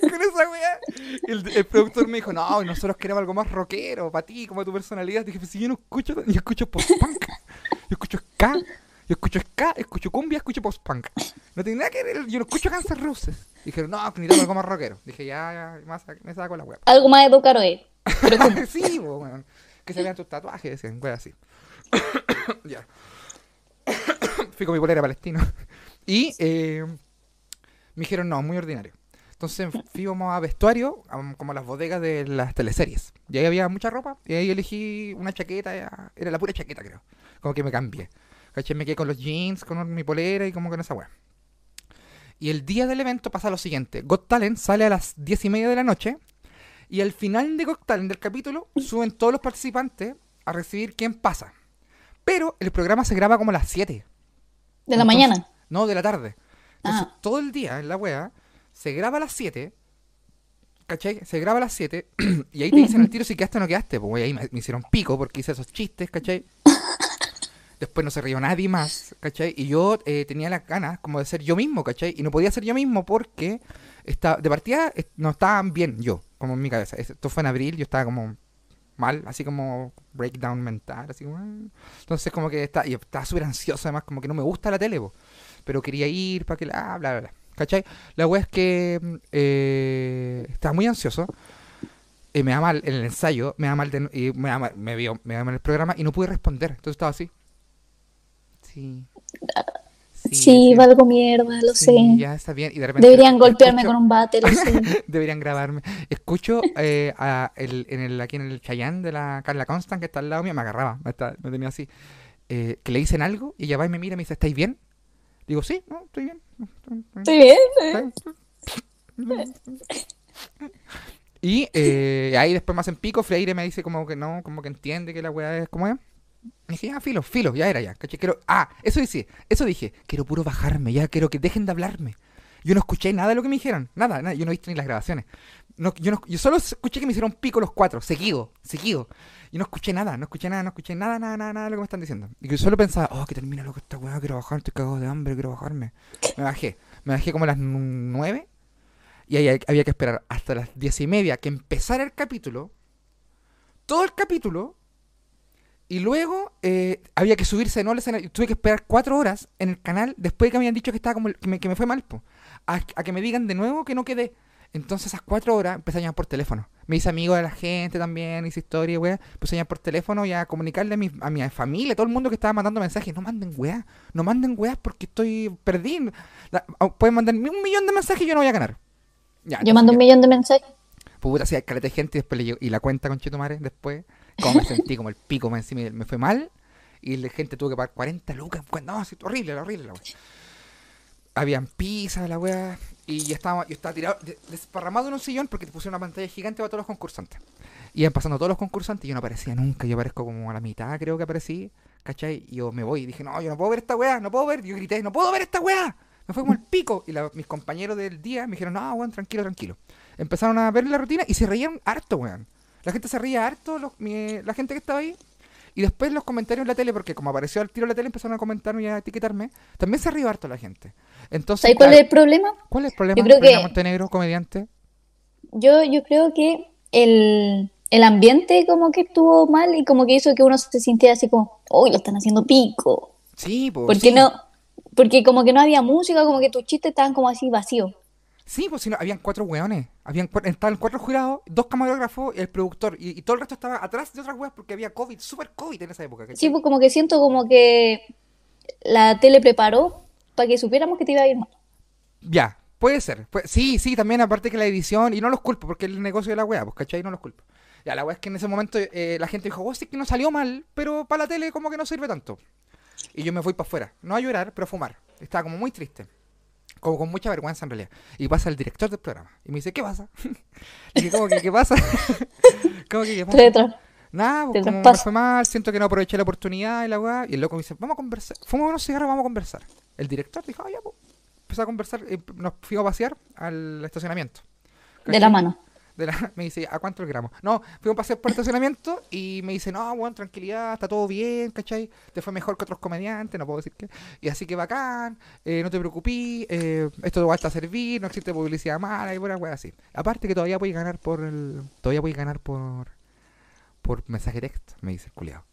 con esa wea. El, el productor me dijo, no, nosotros queremos algo más rockero, para ti, como tu personalidad. Dije, pues si yo no escucho, yo escucho post-punk. Yo escucho ska, yo escucho ska, escucho cumbia, escucho post-punk. No tiene nada que ver, yo no escucho Guns Roses. Dijeron, no, necesitamos algo más rockero. Dije, ya, ya, más, me saco la wea. Algo más educado es. Pero sí, weón. Que se vean tus tatuajes, decían, wea así. ya. Fui con mi polera palestino. Y eh, me dijeron, no, muy ordinario. Entonces fuimos a vestuario, a- como a las bodegas de las teleseries. Y ahí había mucha ropa. Y ahí elegí una chaqueta, era la pura chaqueta, creo. Como que me cambié. ¿Cachai? Me quedé con los jeans, con mi polera y como con esa weá. Y el día del evento pasa lo siguiente. Got Talent sale a las diez y media de la noche. Y al final de Got Talent, del capítulo, suben todos los participantes a recibir quién pasa. Pero el programa se graba como a las 7. de la Entonces- mañana. No, de la tarde. Entonces, Ah. todo el día en la wea se graba a las 7. ¿Cachai? Se graba a las 7 y ahí te dicen al tiro si quedaste o no quedaste. Pues ahí me, me hicieron pico porque hice esos chistes, ¿cachai? Después no se rió nadie más, ¿cachai? Y yo eh, tenía las ganas como de ser yo mismo, ¿cachai? Y no podía ser yo mismo porque está, de partida eh, no estaban bien yo, como en mi cabeza. Esto fue en abril, yo estaba como mal, así como breakdown mental, así como... ah. Entonces como que está, y estaba súper ansioso además, como que no me gusta la tele, pero quería ir para que la... bla, bla, bla. ¿Cachai? La wea es que eh, estaba muy ansioso. Y me da mal en el ensayo, me da mal, de- y me da me vio, me da mal el programa y no pude responder. Entonces estaba así. Sí. Sí, valgo mierda, lo sí, sé. ya está bien. Y de repente Deberían golpearme escucho- con un bate, lo sé. Deberían grabarme. Escucho eh, a el, en el, aquí en el Chayán de la Carla Constant, que está al lado mío, me agarraba, me, está- me tenía así. eh, que le dicen algo y ella va y me mira y me dice, ¿estáis bien? Digo, sí, no, estoy bien. no, estoy bien". Estoy bien. Y eh, ahí después más en pico, Freire me dice como que no, como que entiende que la weá es como es. Dije, ya, filo, filo, ya era ya. ¿cachai? Quiero, ah, eso dije, eso dije, quiero puro bajarme, ya quiero que dejen de hablarme. Yo no escuché nada de lo que me dijeron, nada, nada, yo no he visto ni las grabaciones. No, yo, no, yo solo escuché que me hicieron pico los cuatro, seguido, seguido. Y no escuché nada, no escuché nada, no escuché nada, nada, nada, nada de lo que me están diciendo. Y que solo pensaba, oh, que termina loco esta weá, quiero bajar, estoy cagado de hambre, quiero bajarme. Me bajé, me bajé como a las nu- nueve y ahí había que esperar hasta las diez y media que empezara el capítulo, todo el capítulo, y luego eh, había que subirse de nuevo al escenario. Tuve que esperar cuatro horas en el canal después de que me habían dicho que estaba como el- que, me, que me fue mal, po, a, a que me digan de nuevo que no quedé. Entonces esas cuatro horas empecé a llamar por teléfono. Me hice amigo de la gente también, hice historia, weá. Empecé a llamar por teléfono y a comunicarle a mi, a mi familia, a todo el mundo que estaba mandando mensajes. No manden weá, no manden weá porque estoy perdido. Pueden mandar un millón de mensajes y yo no voy a ganar. Ya, Yo mando un millón de mensajes. Puta, así hay caleta de gente y después le llegó- y la cuenta con Chetumare después, como me sentí como el pico, encima, me fue mal y la gente tuvo que pagar 40 lucas. No, así, horrible, horrible la wea. Habían pizza, la wea, y ya estaba, yo estaba tirado, de- desparramado en un sillón porque te pusieron una pantalla gigante para todos los concursantes. Iban pasando todos los concursantes y yo no aparecía nunca, yo aparezco como a la mitad, creo que aparecí, ¿cachai? Y yo me voy y dije, no, yo no puedo ver esta wea, no puedo ver, yo grité, no puedo ver esta wea. Me fue como el pico. Y mis compañeros del día me dijeron, no, weón, tranquilo, tranquilo. Empezaron a ver la rutina y se reían harto, weón. La gente se reía harto, los- mi- la gente que estaba ahí. Y después los comentarios en la tele, porque como apareció al tiro en la tele, empezaron a comentarme y a etiquetarme. También se rió harto la gente. Entonces, ¿Sabes cuál es el problema? ¿cuál es el problema? Yo creo que- Montenegro, comediante. Yo, yo creo que el, el ambiente como que estuvo mal y como que hizo que uno se sintiera así como, uy, lo están haciendo pico. Sí, pues. Porque no, porque como que no había música, como que tus chistes estaban como así vacíos. Sí, pues si no, habían cuatro weones. Habían, cua- estaban cuatro jurados, dos camarógrafos y el productor. Y, y todo el resto estaba atrás de otras weas porque había COVID, super COVID en esa época. ¿cachai? Sí, pues como que siento como que la tele preparó para que supiéramos que te iba a ir mal. Ya, puede ser. Pu- sí, sí, también aparte que la edición, y no los culpo, porque es el negocio de la wea, pues, ¿cachai? No los culpo. Ya, la wea es que en ese momento eh, la gente dijo, oh, sí que no salió mal, pero para la tele como que no sirve tanto. Y yo me fui para afuera, no a llorar, pero a fumar. Estaba como muy triste. Como con mucha vergüenza en realidad. Y pasa el director del programa. Y me dice, ¿qué pasa? y dije, ¿cómo que qué pasa? ¿Cómo que qué pasa? Nada, pues como me fue mal, siento que no aproveché la oportunidad y la weá. Y el loco me dice, vamos a conversar, fumamos unos cigarros, vamos a conversar. El director dijo, ah, ya, pues. Empezó a conversar, y nos fuimos a pasear al estacionamiento. De la mano. Me dice, ¿a cuánto el gramo? No, fuimos a pasear por el estacionamiento y me dice, no, bueno, tranquilidad, está todo bien, ¿cachai? Te fue mejor que otros comediantes, no puedo decir que. Y así que bacán, eh, no te preocupes, eh, esto va a servir, no existe publicidad mala y buena weá así. Aparte que todavía puedes ganar por el. Todavía puedes ganar por. por mensaje texto, me dice el culiao.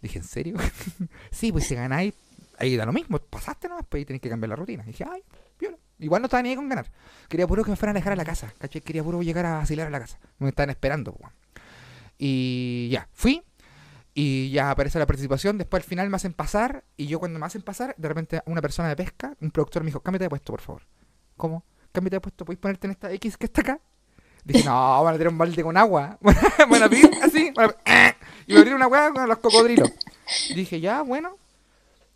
Dije, ¿en serio? sí, pues si ganáis, ahí da lo mismo, pasaste nomás, pues ahí tenés que cambiar la rutina. dije, ay. Igual no estaba ni ahí con ganar. Quería puro que me fueran a dejar a la casa, ¿cachai? Quería puro llegar a vacilar a la casa. Me estaban esperando. Y ya, fui. Y ya aparece la participación. Después al final me hacen pasar. Y yo cuando me hacen pasar, de repente una persona de pesca, un productor me dijo, cámbiate de puesto, por favor. ¿Cómo? Cámbiate de puesto, ¿podéis ponerte en esta X que está acá? Dije, no, van a tener un balde con agua. Van a abrir así. van a- Y me abrieron una hueá con los cocodrilos. Dije, ya, bueno.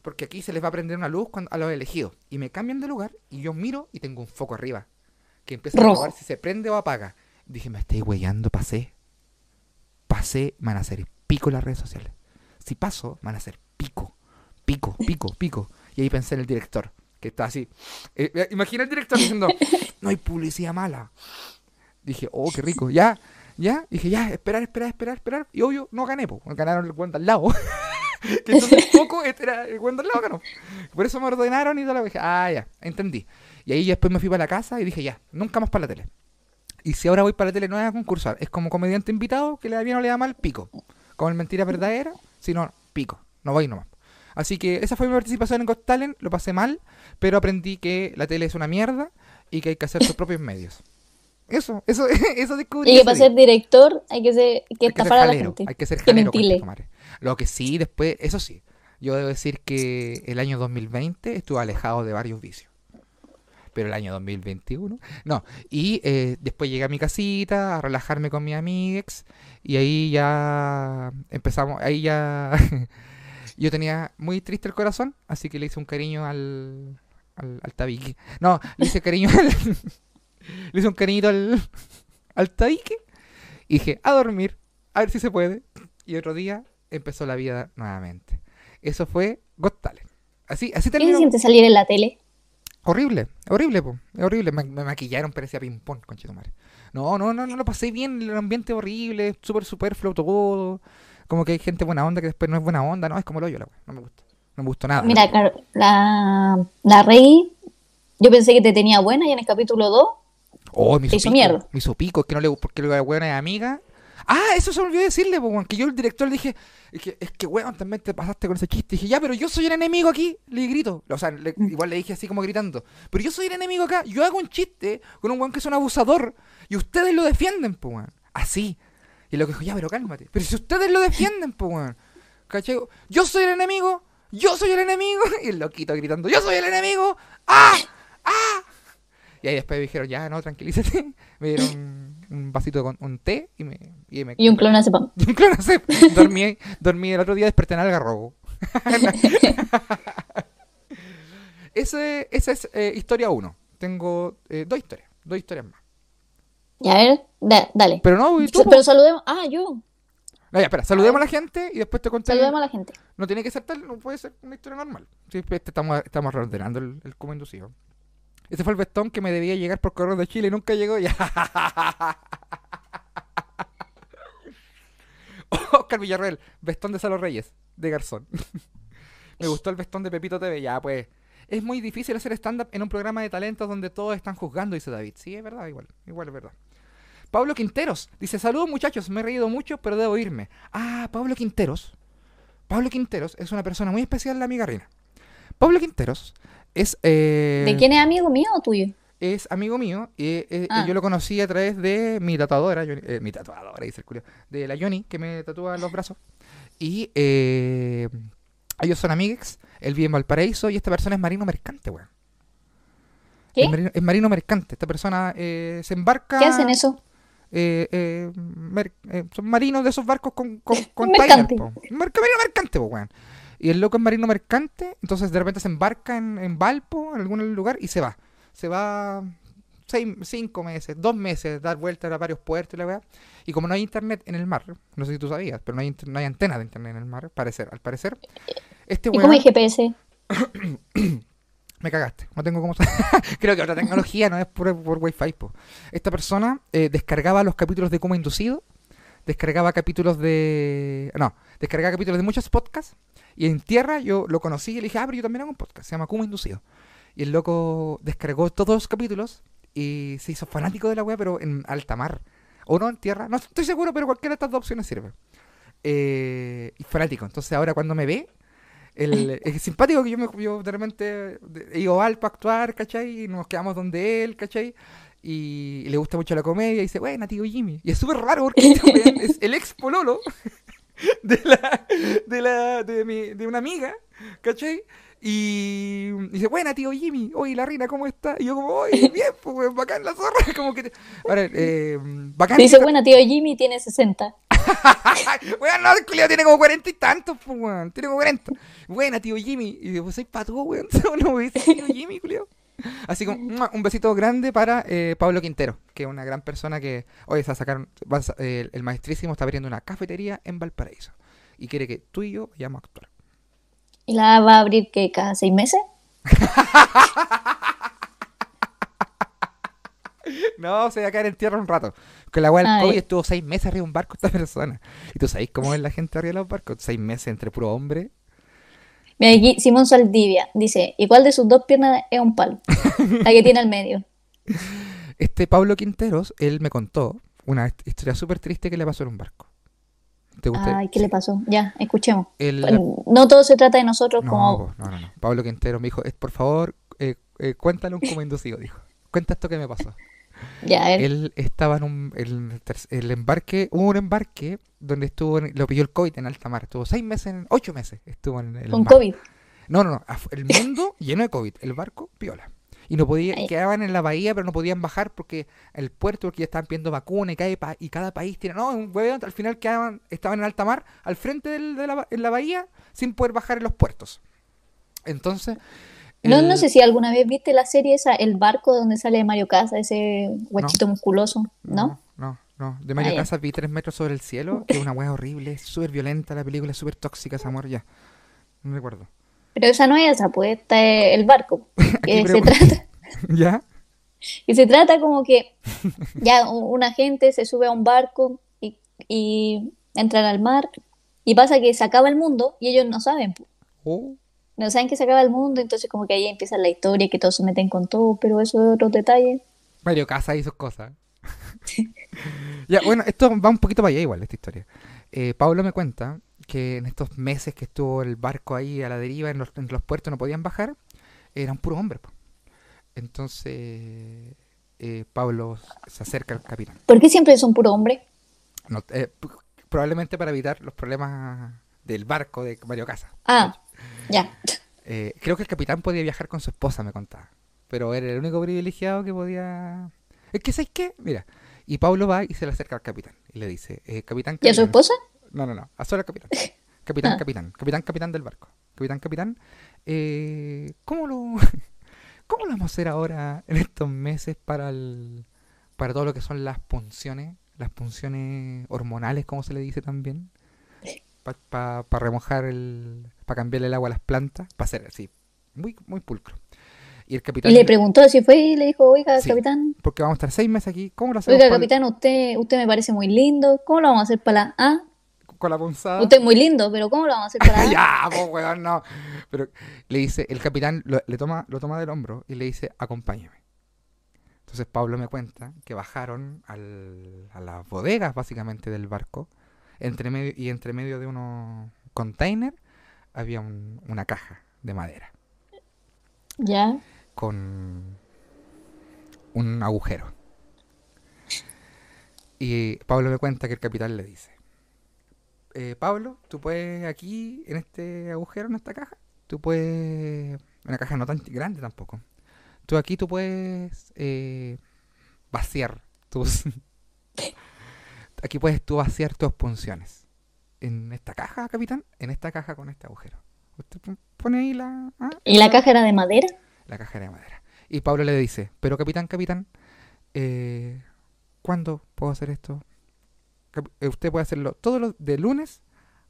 Porque aquí se les va a prender una luz cuando, a los elegidos. Y me cambian de lugar y yo miro y tengo un foco arriba. Que empieza a probar si se prende o apaga. Dije, me estoy huellando, pasé. Pasé, van a hacer pico en las redes sociales. Si paso, van a hacer pico. Pico, pico, pico. Y ahí pensé en el director, que está así. Eh, eh, imagina el director diciendo, no hay publicidad mala. Dije, oh, qué rico. Ya, ya. Dije, ya, esperar, esperar, esperar, esperar. Y obvio, no gané, po. Ganaron el cuento al lado. que entonces poco este era el al lado ganó. Por eso me ordenaron y todo lo dije, ah, ya, entendí. Y ahí después me fui para la casa y dije, ya, nunca más para la tele. Y si ahora voy para la tele no es a concursar, es como comediante invitado que le da bien o le da mal, pico. Como el mentira verdadera, si no, pico. No voy nomás. Así que esa fue mi participación en Got Talent, lo pasé mal, pero aprendí que la tele es una mierda y que hay que hacer sus propios medios. Eso, eso, eso descubrí. Y que para ser director hay que, ser, que Hay que ser estafar a la gente. hay que ser que jalero, mentile. Lo que sí, después, eso sí, yo debo decir que el año 2020 estuve alejado de varios vicios. Pero el año 2021, no. Y eh, después llegué a mi casita a relajarme con mis amigues y ahí ya empezamos, ahí ya yo tenía muy triste el corazón, así que le hice un cariño al, al, al tabique. No, le hice cariño al, le hice un cariñito al, al tabique y dije, a dormir, a ver si se puede. Y otro día empezó la vida nuevamente. Eso fue Got Talent. Así, así ¿Qué se terminó. siente salir en la tele? Horrible, horrible, po. Es horrible. Me, me maquillaron, parecía ping-pong, conchetumare. No, no, no, no lo pasé bien. El ambiente horrible, súper superfluo todo. Como que hay gente buena onda que después no es buena onda. No, es como lo yo, la. No me gusta. No me gustó nada. Mira, la, la Rey, yo pensé que te tenía buena y en el capítulo 2 Oh, me Te hizo hizo pico. mierda. Me hizo pico, es que no le porque la weón es amiga. Ah, eso se me olvidó decirle, po, weón, que yo el director le dije, es que, es que weón, también te pasaste con ese chiste. dije, ya, pero yo soy el enemigo aquí, le grito. O sea, le- igual le dije así como gritando, pero yo soy el enemigo acá, yo hago un chiste con un weón que es un abusador y ustedes lo defienden, pues weón. Así. Y lo que dijo, ya, pero cálmate. Pero si ustedes lo defienden, pues weón. ¿Cachai? Yo soy el enemigo, yo soy el enemigo. Y el loquito gritando, yo soy el enemigo. ¡Ah! ¡Ah! Y ahí después me dijeron, ya, no, tranquilízate. Me dieron un, vasito con un té y me... Y, me, y un clonazepam. y un clonazep. dormí, dormí el otro día, desperté en Algarrobo. Ese, esa es eh, historia 1. Tengo eh, dos historias, dos historias más. Y a ver, da- dale. Pero no, y tú. Pero saludemos. Ah, yo. No, ya, espera, saludemos a la gente y después te conté. Saludemos a la gente. No tiene que ser tal, no puede ser una historia normal. Sí, pues, este estamos, estamos reordenando el, el cómo inducido. Ese fue el vestón que me debía llegar por correo de Chile y nunca llegó. Ya. Oscar Villarreal, vestón de Salo Reyes, de Garzón. me gustó el vestón de Pepito TV. Ya, pues. Es muy difícil hacer stand-up en un programa de talentos donde todos están juzgando, dice David. Sí, es verdad, igual. Igual es verdad. Pablo Quinteros dice: Saludos muchachos, me he reído mucho, pero debo irme. Ah, Pablo Quinteros. Pablo Quinteros es una persona muy especial, la amiga Rina. Pablo Quinteros es, eh, ¿De quién es amigo mío o tuyo? es amigo mío y eh, eh, Ah. yo lo conocí a través de mi tatuadora, Johnny- eh, mi tatuadora, dice el culo, de la Johnny, que me tatúa los brazos. Y eh, ellos son amigues, él vive en Valparaíso y esta persona es marino mercante, weón. ¿Qué? Es marino, es marino mercante. Esta persona se embarca. ¿Qué hacen eso? eh, eh, mer- eh, son marinos de esos barcos con, con, con Mercante. po. Marino mercante, po, weón. Y el loco es marino mercante, entonces de repente se embarca en, en Valpo, en algún lugar, y se va. Se va seis, cinco meses, dos meses, dar vueltas a varios puertos y la weá. Y como no hay internet en el mar, no sé si tú sabías, pero no hay, no hay antena de internet en el mar, parecer, al parecer. Este ¿Y cómo weón, hay GPS? me cagaste, no tengo cómo. Creo que otra tecnología no es por, por Wi-Fi. po. Esta persona eh, descargaba los capítulos de Cómo Inducido, descargaba capítulos de. No, descargaba capítulos de muchos podcasts. Y en tierra yo lo conocí y le dije, ah, pero yo también hago un podcast, se llama Cómo Inducido. Y el loco descargó todos los capítulos y se hizo fanático de la web, pero en alta mar. O no en tierra, no estoy seguro, pero cualquiera de estas dos opciones sirve. Eh, y fanático. Entonces ahora cuando me ve, el, es simpático que yo, me, yo de repente ido al para actuar, ¿cachai? Y nos quedamos donde él, ¿cachai? Y, y le gusta mucho la comedia y dice, bueno, tío Jimmy. Y es súper raro porque es el ex pololo de la, de la, de mi, de una amiga, ¿cachai? Y dice, buena tío Jimmy, oye la reina, ¿cómo está? Y yo como, oye, bien, pues bacán la zorra, como que te- Ahora, eh, bacán Dice, bueno, tío Jimmy tiene 60. weón, no, el culiao tiene como cuarenta y tantos, pues, weón. Tiene como 40. Buena, tío Jimmy. Y digo, pues soy pato, weón. No me dice tío Jimmy, culiao. Así que un besito grande para eh, Pablo Quintero, que es una gran persona que hoy se sacar, va a eh, el maestrísimo está abriendo una cafetería en Valparaíso y quiere que tú y yo vayamos a actuar. ¿Y la va a abrir que cada seis meses? No, se va a caer en tierra un rato. Que la del Ah, COVID estuvo seis meses arriba de un barco esta persona. Y tú sabes cómo es la gente arriba de los barcos. Seis meses entre puro hombre. Mira, aquí Simón Saldivia dice, ¿y cuál de sus dos piernas es un palo? La que tiene al medio. Este Pablo Quinteros, él me contó una hist- historia súper triste que le pasó en un barco. ¿Te gusta? Ay, ¿qué le pasó? Ya, escuchemos. El- No todo se trata de nosotros No, como... no, no, no. Pablo Quintero me dijo, "Eh, por favor, eh, eh, cuéntalo como inducido, dijo. Cuenta esto que me pasó. Ya, ver. Él estaba en un, el, el embarque, hubo un embarque donde estuvo, en- lo pilló el COVID en alta mar. Estuvo seis meses, en- ocho meses estuvo en el con mar. COVID. No, no, no. El mundo lleno de COVID. El barco, piola. Y no podía, quedaban en la bahía, pero no podían bajar porque el puerto, porque ya estaban pidiendo vacunas y cada, y cada país tiene. No, un huevón, al final quedaban, estaban en alta mar, al frente del- de la, en la bahía, sin poder bajar en los puertos. Entonces. No, el- no sé si alguna vez viste la serie esa, El barco donde sale Mario Casa, ese huechito musculoso, ¿no? No, no, no. De Mario Ah. Casas vi tres metros sobre el cielo, que es una hueá horrible, súper violenta la película, súper tóxica ese amor ya. No recuerdo. Pero esa no es esa, pues esta es El barco. Que se trata, ¿Ya? que se trata como que ya u- una gente se sube a un barco y, y entran al mar y pasa que se acaba el mundo y ellos no saben. po. Oh. No saben que se acaba el mundo, entonces como que ahí empieza la historia, que todos se meten con todo, pero eso es otro detalle. Mario Casas y sus cosas. ya, bueno, esto va un poquito para allá igual, esta historia. Eh, Pablo me cuenta que en estos meses que estuvo el barco ahí a la deriva, en los, en los puertos no podían bajar, eran puros hombres. Entonces, eh, Pablo se acerca al capitán. ¿Por qué siempre son puro hombre? No, eh, probablemente para evitar los problemas del barco de Mario Casas. Ah, ya. Eh, creo que el capitán podía viajar con su esposa, me contaba. Pero era el único privilegiado que podía... Es que, ¿sabes qué? Mira. Y Pablo va y se le acerca al capitán. Y le dice, eh, capitán... ¿Y a su capitán". esposa? No, no, no. A solo al capitán. Capitán, Ah. capitán. Capitán, capitán del barco. Capitán, capitán. eh, ¿Cómo lo... ¿Cómo lo vamos a hacer ahora en estos meses para el... Para todo lo que son las punciones? Las punciones hormonales, como se le dice también. Para remojar el... Para cambiarle el agua a las plantas. Para hacer así. Muy, muy pulcro. Y el capitán... Y le preguntó si fue y le dijo, oiga, Sí. capitán, Porque vamos a estar seis meses aquí. ¿Cómo lo hacemos oiga, capitán, usted, usted me parece muy lindo, ¿cómo lo vamos a hacer para la A? con la punzada? Usted es muy lindo, pero ¿cómo lo vamos a hacer para la A? ya, pues weón, no. Pero le dice, el capitán lo, le toma, lo toma del hombro y le dice, acompáñeme. Entonces Pablo me cuenta que bajaron al- a las bodegas básicamente del barco entre medio, y entre medio de unos containers había un- una caja de madera Ya. con un agujero. Y Pablo me cuenta que el capitán le dice, eh, Pablo, tú puedes aquí, en este agujero, en esta caja, tú puedes, una caja no tan grande tampoco, tú aquí tú puedes eh, vaciar tus, aquí puedes tú vaciar tus punciones. En esta caja, capitán, en esta caja con este agujero. Usted pon- pone ahí la... ah, ¿Y la caja era de madera? la caja de madera. Y Pablo le dice, pero capitán, capitán, eh, ¿cuándo puedo hacer esto? Eh, usted puede hacerlo todos los de lunes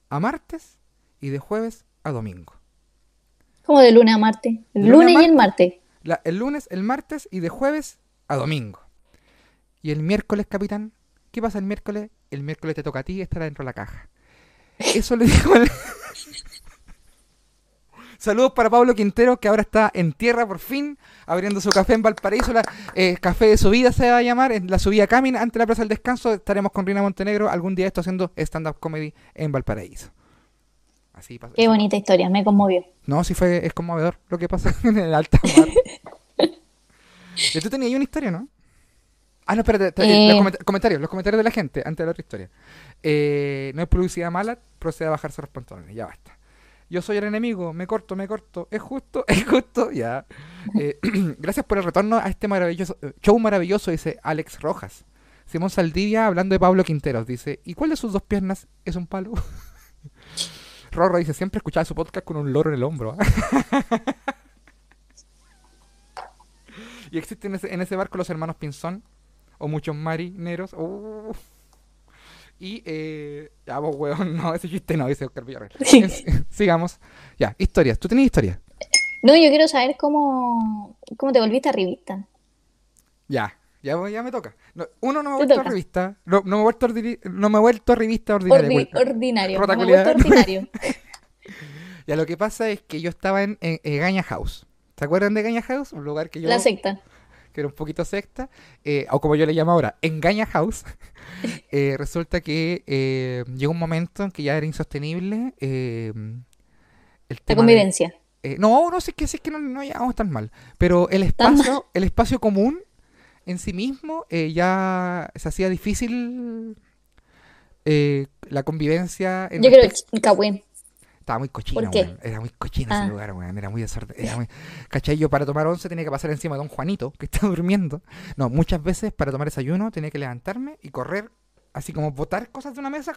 a martes y de jueves a domingo. Como de lunes a martes. El lunes y el martes. La- el lunes, el martes y de jueves a domingo. Y el miércoles, capitán, ¿qué pasa el miércoles? El miércoles te toca a ti estar dentro de la caja. Eso le dijo el... Saludos para Pablo Quintero, que ahora está en tierra por fin, abriendo su café en Valparaíso. La, eh, café de subida se va a llamar, en la subida Camina, ante la Plaza del Descanso. Estaremos con Rina Montenegro algún día esto haciendo stand-up comedy en Valparaíso. Así pasa. Qué bonita historia, me conmovió. No, sí fue, es conmovedor lo que pasa en el alta mar. y tú tenías ahí una historia, ¿no? Ah, no, espérate, te- Eh. los coment- comentarios, los comentarios de la gente antes de la otra historia. Eh, no es publicidad mala, procede a bajarse los pantalones, ya basta. Yo soy el enemigo, me corto, me corto, es justo, es justo, ya. Eh, gracias por el retorno a este maravilloso show maravilloso, dice Alex Rojas. Simón Saldivia hablando de Pablo Quinteros, dice, ¿y cuál de sus dos piernas es un palo? Rorro dice, siempre escuchaba su podcast con un loro en el hombro. ¿ah?". y existen en ese, en ese barco los hermanos Pinzón, o muchos marineros. Uh. Y, eh, ya vos, weón, no, ese chiste no, dice Oscar Villarreal. Es- Sigamos. Ya, historias. ¿Tú tenías historia? No, yo quiero saber cómo, cómo te volviste revista. Ya, ya, ya me toca. No, uno, no me he vuelto a revista. No, no me he vuelto a, no me he vuelto a revista ordinaria. Ordi- ordinario. No me he vuelto ordinario. Ya, lo que pasa es que yo estaba en, en, en Gaña House. ¿Se acuerdan de Gaña House? Un lugar que yo... La secta. Que era un poquito secta, eh, o como yo le llamo ahora, Engaña House, eh, resulta que eh, llegó un momento en que ya era insostenible el La tema de- convivencia. no, no sé que, sé que no, no llegamos tan mal, pero el espacio, el espacio común en sí mismo ya se hacía difícil eh, la convivencia. En Yo creo que. Estaba muy weón. Era muy cochino Ah. ese lugar, weón. Era muy desorden. Era muy... ¿Cachai? Yo para tomar once tenía que pasar encima de don Juanito, que está durmiendo. No, muchas veces para tomar desayuno tenía que levantarme y correr, así como botar cosas de una mesa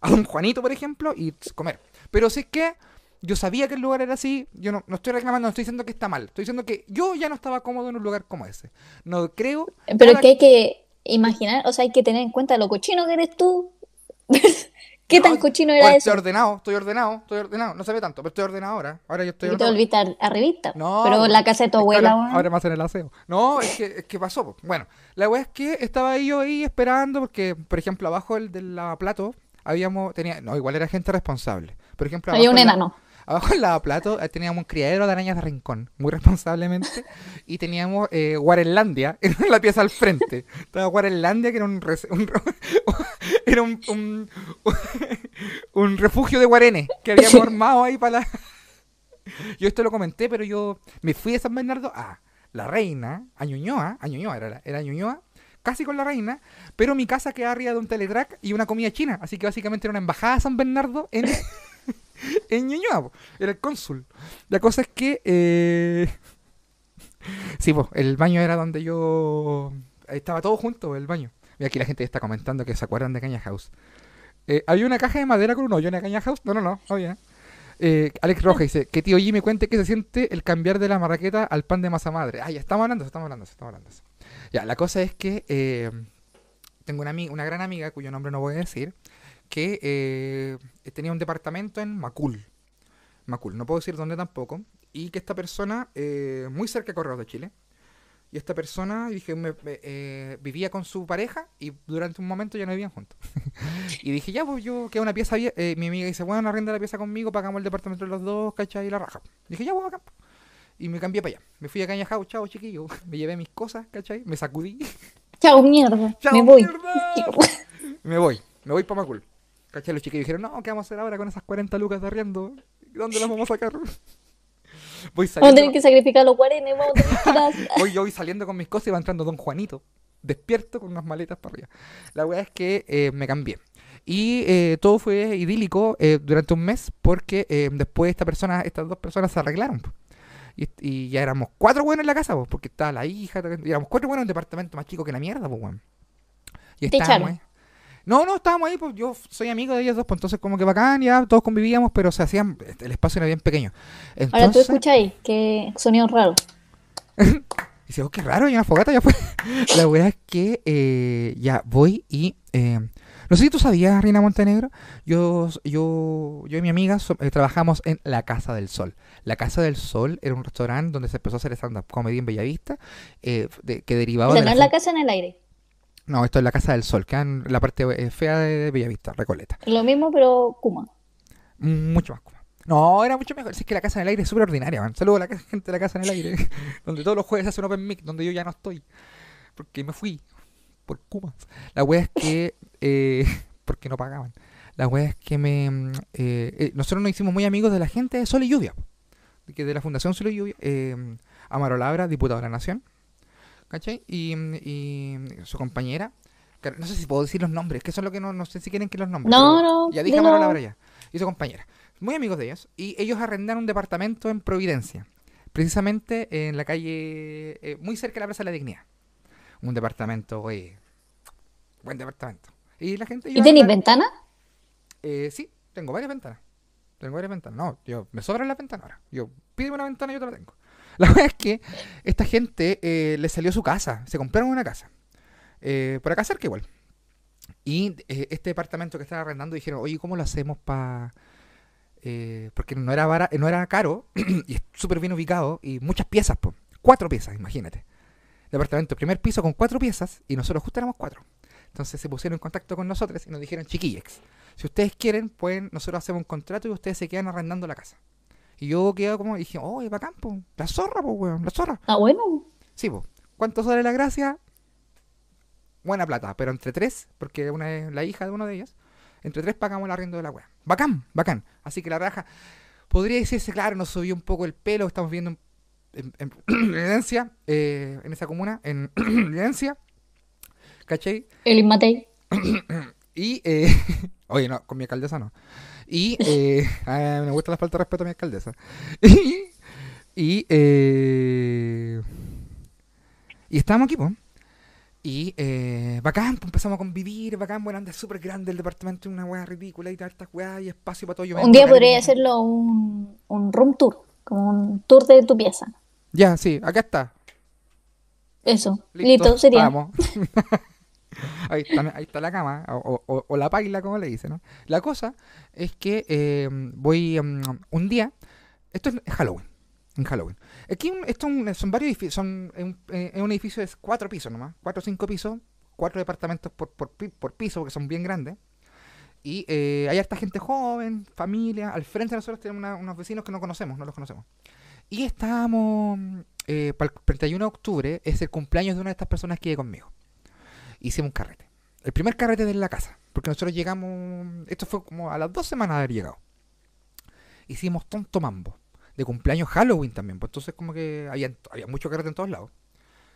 a don Juanito, por ejemplo, y comer. Pero es que yo sabía que el lugar era así, yo no, no estoy reclamando, no estoy diciendo que está mal. Estoy diciendo que yo ya no estaba cómodo en un lugar como ese. No creo... Pero nada- que hay que imaginar, o sea, hay que tener en cuenta lo cochino que eres tú. ¿Qué tan No, cochino era Estoy eso? ordenado, estoy ordenado, estoy ordenado. No se ve tanto, pero estoy ordenado ahora. Ahora yo estoy Y te ordenado. volviste a, revista. No, Pero la casa de tu abuela, ahora, ahora me hacen el aseo. No, es que, es que pasó. po. Bueno, la weá es que estaba yo ahí esperando porque, por ejemplo, abajo del, del lavaplato habíamos, tenía, no, igual era gente responsable. Por ejemplo, Había un en enano. Abajo del lavaplato eh, teníamos un criadero de arañas de rincón, muy responsablemente, y teníamos eh, en la pieza al frente. Estaba Guarenlandia, que era un, un- era un, un, un refugio de guarenes que habíamos armado ahí para la... Yo esto lo comenté, pero yo me fui de San Bernardo a La Reina, a Ñuñoa, a Ñuñoa era, era Ñuñoa, casi con La Reina, pero mi casa quedaba arriba de un teletrack y una comida china, así que básicamente era una embajada de San Bernardo en, en Ñuñoa, era el cónsul. La cosa es que... eh, Sí, pues, el baño era donde yo... Estaba todo junto, el baño. Mira, aquí la gente está comentando que se acuerdan de Caña House. Eh, ¿Había una caja de madera con un hoyo en la Caña House? No, no, no, había. Eh, Alex Roja dice que tío me cuente que se siente el cambiar de la marraqueta al pan de masa madre. Ah, ya estamos hablando, estamos hablando, estamos hablando. Ya, la cosa es que eh, tengo una, una gran amiga cuyo nombre no voy a decir, que eh, tenía un departamento en Macul. Macul, no puedo decir dónde tampoco. Y que esta persona, eh, muy cerca de Correos de Chile, y esta persona, dije, me- me, eh, vivía con su pareja y durante un momento ya no vivían juntos. y dije, ya, pues yo queda una pieza, eh, mi amiga dice, bueno, arrenda la pieza conmigo, pagamos el departamento de los dos, ¿cachai? Y la raja. Dije, ya, pues acá. Y me cambié para allá. Me fui a Caña House, chao, chiquillo. Me llevé mis cosas, ¿cachai? Me sacudí. Chao, mierda. Chao, me voy. mierda. me voy, me voy para Macul. ¿Cachai? Los chiquillos dijeron, no, ¿qué vamos a hacer ahora con esas 40 lucas de arriendo? ¿Dónde las vamos a sacar? Voy Vamos a saliendo, tener que sacrificar los guarenes, vamos a tener que voy yo voy saliendo con mis cosas y va entrando Don Juanito, despierto con unas maletas para arriba. La weá es que eh, me cambié. Y eh, todo fue idílico eh, durante un mes porque después esta persona, estas dos personas se arreglaron. Y, y ya éramos cuatro buenos en la casa, po, porque estaba la hija, y éramos cuatro buenos en un departamento más chico que la mierda, pues, weón. Y estábamos. No, no, estábamos ahí, pues yo soy amigo de ellos dos, pues entonces como que bacán, ya todos convivíamos, pero se hacían, el espacio era bien pequeño. Ahora tú Entonces, escucháis que sonidos raros. y dice, oh, qué raro, hay una fogata ya fue. La verdad es que eh, ya voy y... eh, no sé si tú sabías, Reina Montenegro, yo, yo, yo y mi amiga so- eh, trabajamos en La Casa del Sol. La Casa del Sol era un restaurante donde se empezó a hacer stand-up comedy en Bellavista, eh, de- que derivaba O sea, de no la es la casa en el aire. No, esto es La Casa del Sol, que en la parte fea de, Bellavista, Recoleta. Lo mismo, pero Kuma. Mucho más cómodo. No, era mucho mejor. Si es que la casa en el aire es súper ordinaria, man. Saludos a la gente de la casa en el aire. donde todos los jueves hace un open mic, donde yo ya no estoy. Porque me fui. Por Kumas. La wea es que. Eh, porque no pagaban. La wea es que me. mm, eh, eh, nosotros nos hicimos muy amigos de la gente de Sol y Lluvia. de Que de la Fundación Sol y Lluvia. Eh, Amaro Labra, diputado de la Nación. ¿Cachai? Y, y su compañera. que No sé si puedo decir los nombres, que eso es lo que no, no sé si quieren que los nombres. No, no, Ya dije dilo. Amaro Labra ya. Y su compañera. Muy amigos de ellos. Y ellos arrendaron un departamento en Providencia. Precisamente en la calle. eh, muy cerca de la Plaza de la Dignidad. Un departamento, oye. Buen departamento. Y la gente. ¿Y tenéis ventana? eh, sí, tengo varias ventanas. Tengo varias ventanas. No, yo me sobran las ventanas ahora. Yo pídeme una ventana y yo te la tengo. La verdad es que esta gente eh, le salió su casa. Se compraron una casa. Eh, por acá cerca igual. Y eh, este departamento que están arrendando dijeron, oye, ¿cómo lo hacemos para...? porque no era, bara- no era caro y es súper bien ubicado y muchas piezas, po. cuatro piezas, imagínate. Departamento, primer piso con cuatro piezas y nosotros justo éramos cuatro. Entonces se pusieron en contacto con nosotros y nos dijeron, chiquillex, si ustedes quieren, pueden, nosotros hacemos un contrato y ustedes se quedan arrendando la casa. Y yo quedé como, dije, oh, es bacán, po, la zorra, pues, weón, la zorra. Ah, bueno. Sí, po. ¿Cuánto sale la gracia? Buena plata, pero entre tres, porque una es la hija de uno de ellos, entre tres pagamos el arriendo de la wea. Bacán, bacán. Así que la raja, podría decirse, claro, nos subió un poco el pelo, estamos viendo en, en, en- en evidencia, eh, en esa comuna, en evidencia, ¿cachai? El Matei. Y, eh, oye, no, con mi alcaldesa no. Y, eh, ah, me gusta la falta de respeto a mi alcaldesa. Y, y, eh, y estábamos aquí, pues. Y, eh, bacán, pues empezamos a convivir, bacán, bueno, anda súper grande el departamento, una weá ridícula y tantas weas y espacio para todo. Yo Un día podría hacerlo un, un room tour, como un tour de tu pieza. Ya, sí, acá está. Eso, listo, sería. Vamos. ahí, está, ahí está la cama, o, o- o la paila, como le dicen, ¿no? La cosa es que eh, voy mm, un día, esto es Halloween, en Halloween. Aquí esto son varios edificios, son es un, eh, es un edificio de cuatro pisos nomás, cuatro o cinco pisos, cuatro departamentos por, por, por piso, porque son bien grandes. Y eh, hay harta gente joven, familia. Al frente de nosotros tenemos una- unos vecinos que no conocemos, no los conocemos. Y estábamos, eh, para el 31 de octubre, es el cumpleaños de una de estas personas que vive conmigo. Hicimos un carrete. El primer carrete de la casa. Porque nosotros llegamos, esto fue como a las dos semanas de haber llegado. Hicimos tonto mambo. De cumpleaños Halloween también. Pues entonces como que había, había mucho carrete en todos lados.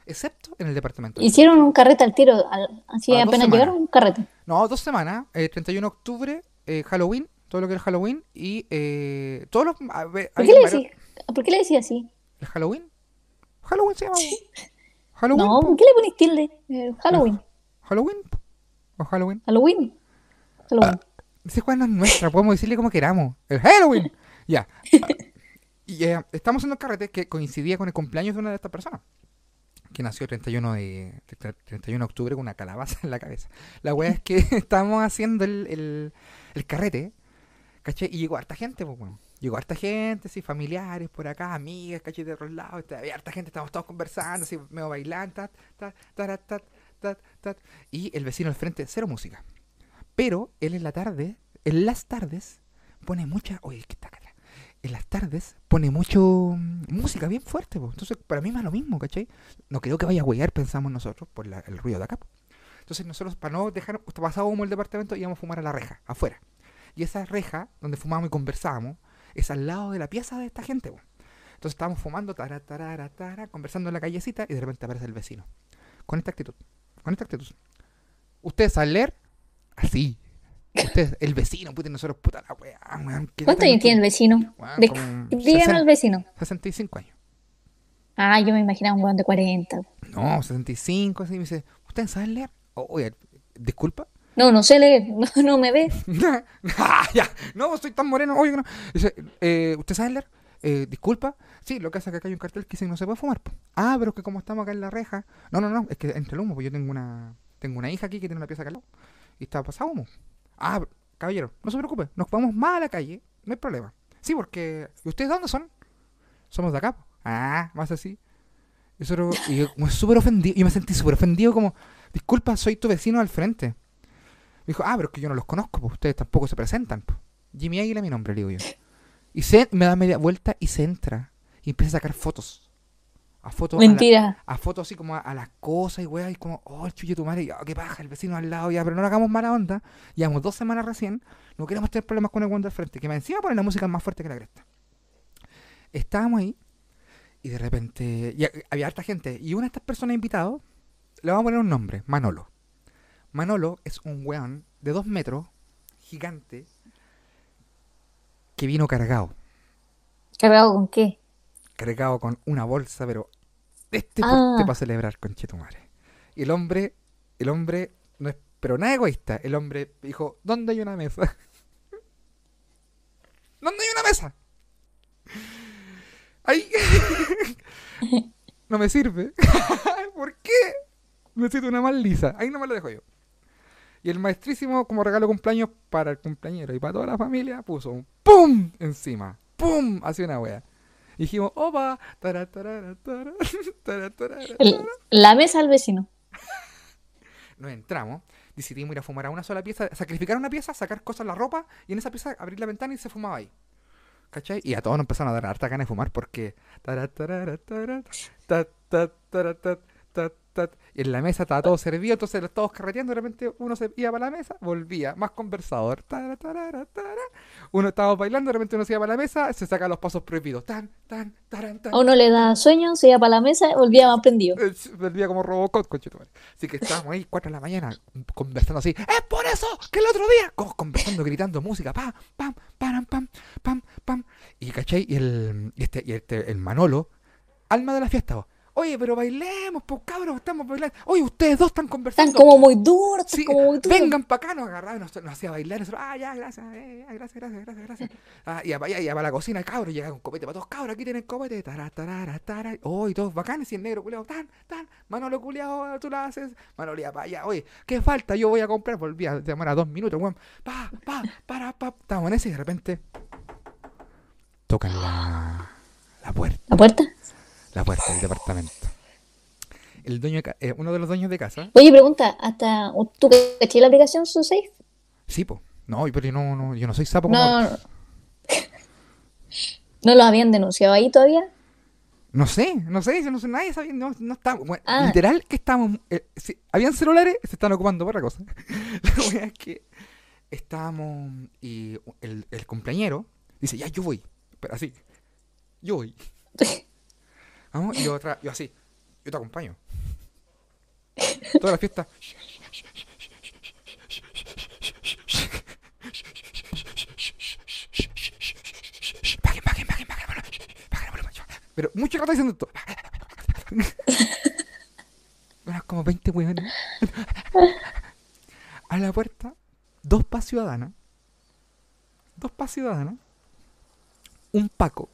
Excepto en el departamento. Hicieron un carrete al tiro, al- así A apenas llegaron, un carrete. No, dos semanas. eh, 31 de octubre, eh, Halloween, todo lo que es Halloween. Y eh, todos los... a ¿Por qué le varios- decís, ¿por qué le decís así? ¿El Halloween? Halloween se llama. Halloween. No, po. ¿por qué le ponís tilde? Eh, Halloween, Halloween. O Halloween. Halloween, Halloween. Ese juego no es nuestra, podemos decirle como queramos. El Halloween. Ya. Y eh, estamos haciendo el carrete que coincidía con el cumpleaños de una de estas personas. Que nació el 31 de, 31 de octubre con una calabaza en la cabeza. La wea es que estábamos haciendo el, el, el carrete. ¿Cachai? Y llegó harta gente, pues bueno. Llegó harta gente, sí, familiares por acá, amigas, ¿cachai? De otros lados. Había harta gente, estábamos todos conversando, así, medio bailando, tat, tat, tat, tat, tat. Y el vecino al frente, cero música. Pero él en la tarde, en las tardes, pone mucha. Oye, ¿qué está acá? En las tardes pone mucho mm, música bien fuerte, po. entonces para mí es lo mismo, ¿cachai? No creo que vaya a huear, pensamos nosotros, por la- el ruido de acá. po. Entonces nosotros, para no dejar pasado humo el departamento, íbamos a fumar a la reja, afuera. Y esa reja, donde fumábamos y conversábamos, es al lado de la pieza de esta gente. po. Entonces estábamos fumando, tara, tarara, tara, conversando en la callecita, y de repente aparece el vecino. Con esta actitud, con esta actitud. ¿Ustedes saben leer? Así. Ustedes, el vecino, puta, nosotros, puta la weá, weón. ¿qué ¿Cuántos tal? años tiene el vecino? Díganme 60. al vecino. 65 años. Ah, yo me imaginaba un weón de 40. No, 65, así me dice, ¿ustedes saben leer? O- oye, disculpa. No, no sé leer, no, no me ve. Ah, ya, no, soy tan moreno, oye, no. Dice, eh, ¿usted sabe leer? Eh, disculpa. Sí, lo que pasa es que acá hay un cartel que dice que no se puede fumar. Ah, pero es que como estamos acá en la reja. No, no, no, es que entre el humo, pues yo tengo una tengo una hija aquí que tiene una pieza acá al. Y está pasado humo. Ah, caballero, no se preocupe, nos vamos más a la calle, no hay problema. Sí, porque. ¿Y ustedes dónde son? Somos de acá. po. Ah, más así. Y, nosotros- y yo como súper ofendido, yo me sentí súper ofendido como, disculpa, soy tu vecino al frente. Me dijo, ah, pero es que yo no los conozco, pues ustedes tampoco se presentan. po". Jimmy Águila mi nombre, le digo yo. Y se, me da media vuelta y se entra. Y empieza a sacar fotos. A fotos. a la- Mentira. A, fotos así como a, a las cosas y weá. Y como, oh, chuyo tu madre. Y, oh, qué paja, el vecino al lado. Ya, pero no le hagamos mala onda. Llevamos dos semanas recién. No queremos tener problemas con el weón del frente. Que me encima pone la música más fuerte que la cresta. Estábamos ahí. Y de repente. y había harta gente. Y una de estas personas invitados. Le vamos a poner un nombre. Manolo. Manolo es un weón de dos metros. Gigante. Que vino cargado. ¿Cargado con qué? cargado con una bolsa, pero este Ah. porte para celebrar con Chetumare. Y el hombre, el hombre, no es, pero nada egoísta, el hombre dijo, ¿dónde hay una mesa? ¿Dónde hay una mesa? Ahí. no me sirve. ¿Por qué? Necesito una más lisa. Ahí no me lo dejo yo. Y el maestrísimo, como regalo de cumpleaños para el cumpleañero y para toda la familia, puso un ¡pum! encima. ¡Pum! Así una wea. Y dijimos, opa, El- la mesa al vecino. Nos entramos, decidimos ir a fumar a una sola pieza, sacrificar una pieza, sacar cosas la ropa y en esa pieza abrir la ventana y se fumaba ahí. ¿Cachai? Y a todos nos empezaron a dar harta ganas de fumar porque. Y en la mesa estaba todo servido, entonces todos carreteando, de repente uno se iba para la mesa, volvía, más conversador. tarara. Uno estaba bailando, de repente uno se iba para la mesa, se saca los pasos prohibidos. Tan, tan, taran, tan. A uno le da sueño, se iba para la mesa volvía más prendido. Eh, Volvía como Robocop, conchetumare. Así que estábamos ahí 4 de la mañana conversando así. ¡Es por eso que el otro día! Conversando, gritando música. Pam, pam, pam, pam, pam, pam. Y cachai, y el, y este, y este, el Manolo, alma de la fiesta. vos. Oye, pero bailemos, pues cabros, estamos bailando. Oye, ustedes dos están conversando. Están como muy duros, Sí, como muy duros. vengan para acá, nos agarraban, nos, nos hacía bailar, nosotros, ah, ya, gracias, eh, ya, gracias, gracias, gracias, gracias. Ah, y para allá, para la cocina, cabros, llega con copete para todos, cabros, aquí tienen copete, tará, tará, oh, y todos bacanes, y el negro culeado, tan, tan, Manolo culeado, tú lo haces, Manolo iba para allá, oye, ¿qué falta? Yo voy a comprar, volvía, demora dos minutos, weón, pa, pa, para, pa, estábamos en ese y de repente tocan la, la puerta, ¿La puerta? La puerta del departamento. El dueño, de ca- eh, uno de los dueños de casa, Oye, pregunta, hasta ¿tú caché la aplicación su safe? Sí, po. No, pero yo no, no, yo no soy sapo como... No, no. ¿No lo habían denunciado ahí todavía? No sé, no sé, yo no sé, nadie sabía, no, no está, bueno, Ah. literal que estábamos, eh, sí, habían celulares, se están ocupando por otra cosa. La wea es que estábamos y el, el cumpleañero dice, ya, yo voy, pero así, yo voy. Y otra, yo así, yo te acompaño. Toda la fiesta. Pero mucho rato diciendo esto. Eran como 20 weones. A la puerta, dos paz ciudadanas. Dos paz ciudadanas. Un Paco.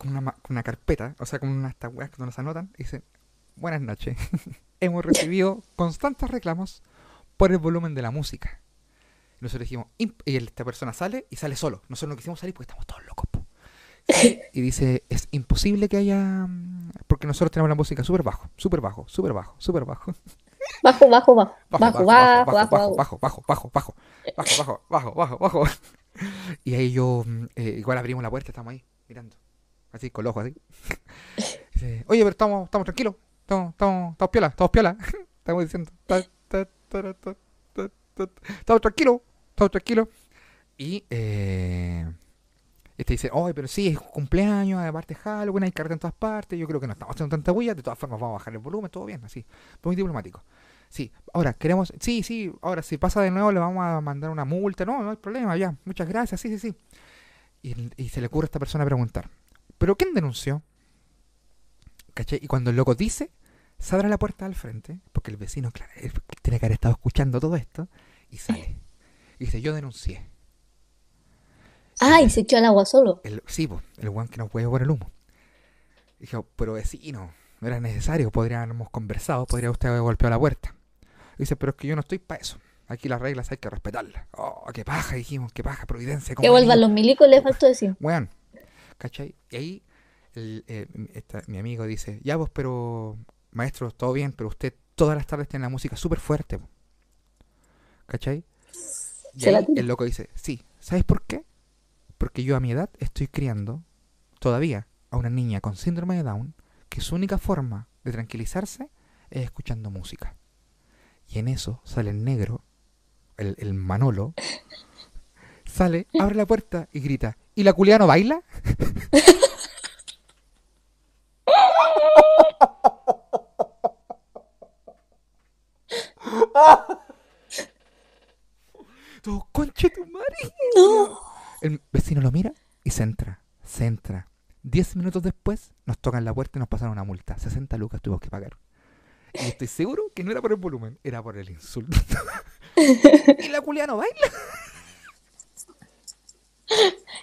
Con una, con una carpeta, o sea, con unas weas que nos anotan. Y dicen: Buenas noches. Hemos recibido constantes reclamos por el volumen de la música. Y nosotros dijimos, y esta persona sale y sale solo. Nosotros no quisimos salir porque estamos todos locos. po. Y dice, es imposible que haya... mm, Porque nosotros tenemos la música súper bajo, súper bajo, súper bajo, súper bajo. Bajo, bajo, bajo. Bajo, Bajo, bajo, bajo, bajo, bajo, bajo, bajo, bajo, bajo, bajo, bajo, bajo. Y ahí yo, mm, eh, igual abrimos la puerta, estamos ahí, mirando. Así, con los ojos así. Dice, Oye, pero estamos, estamos tranquilos. Estamos, estamos, estamos piola, estamos piola. Estamos diciendo. Estamos tranquilos, estamos tranquilos. Y eh, este dice, oye, pero sí, es cumpleaños, aparte Halloween, hay carta en todas partes, yo creo que no estamos haciendo tanta huella, de todas formas vamos a bajar el volumen, todo bien, así. Muy diplomático. Sí, ahora queremos, sí, sí, ahora si pasa de nuevo le vamos a mandar una multa, no, no hay problema, ya, muchas gracias, sí, sí, sí. Y, y se le ocurre a esta persona preguntar, ¿pero quién denunció? ¿Cachai? Y cuando el loco dice, se abre la puerta al frente, porque el vecino, claro, tiene que haber estado escuchando todo esto, y sale. Y dice, yo denuncié. Ah, y se echó al agua solo. El, sí, po, el guan que no puede por el humo. Dijo, pero vecino, no era necesario, podríamos conversado, podría usted haber golpeado la puerta. Dice, pero es que yo no estoy para eso. Aquí las reglas hay que respetarlas. Oh, qué paja, dijimos, qué paja, providencia. Que vuelvan los milicos, le faltó decir. Weón, ¿cachai? Y ahí el, eh, esta- mi amigo dice, ya vos, pero maestro, todo bien, pero usted todas las tardes tiene la música súper fuerte. po". ¿Cachai? Y ahí el loco dice, sí, ¿sabes por qué? Porque yo a mi edad estoy criando todavía a una niña con síndrome de Down que su única forma de tranquilizarse es escuchando música. Y en eso sale el negro, el, el Manolo, sale, abre la puerta y grita, ¿y la culiana no baila? Todo conche tu madre. No. El vecino lo mira y se entra, se entra. Diez minutos después nos tocan la puerta y nos pasaron una multa. 60 lucas tuvimos que pagar. Y estoy seguro que no era por el volumen, era por el insulto. y la culia no baila.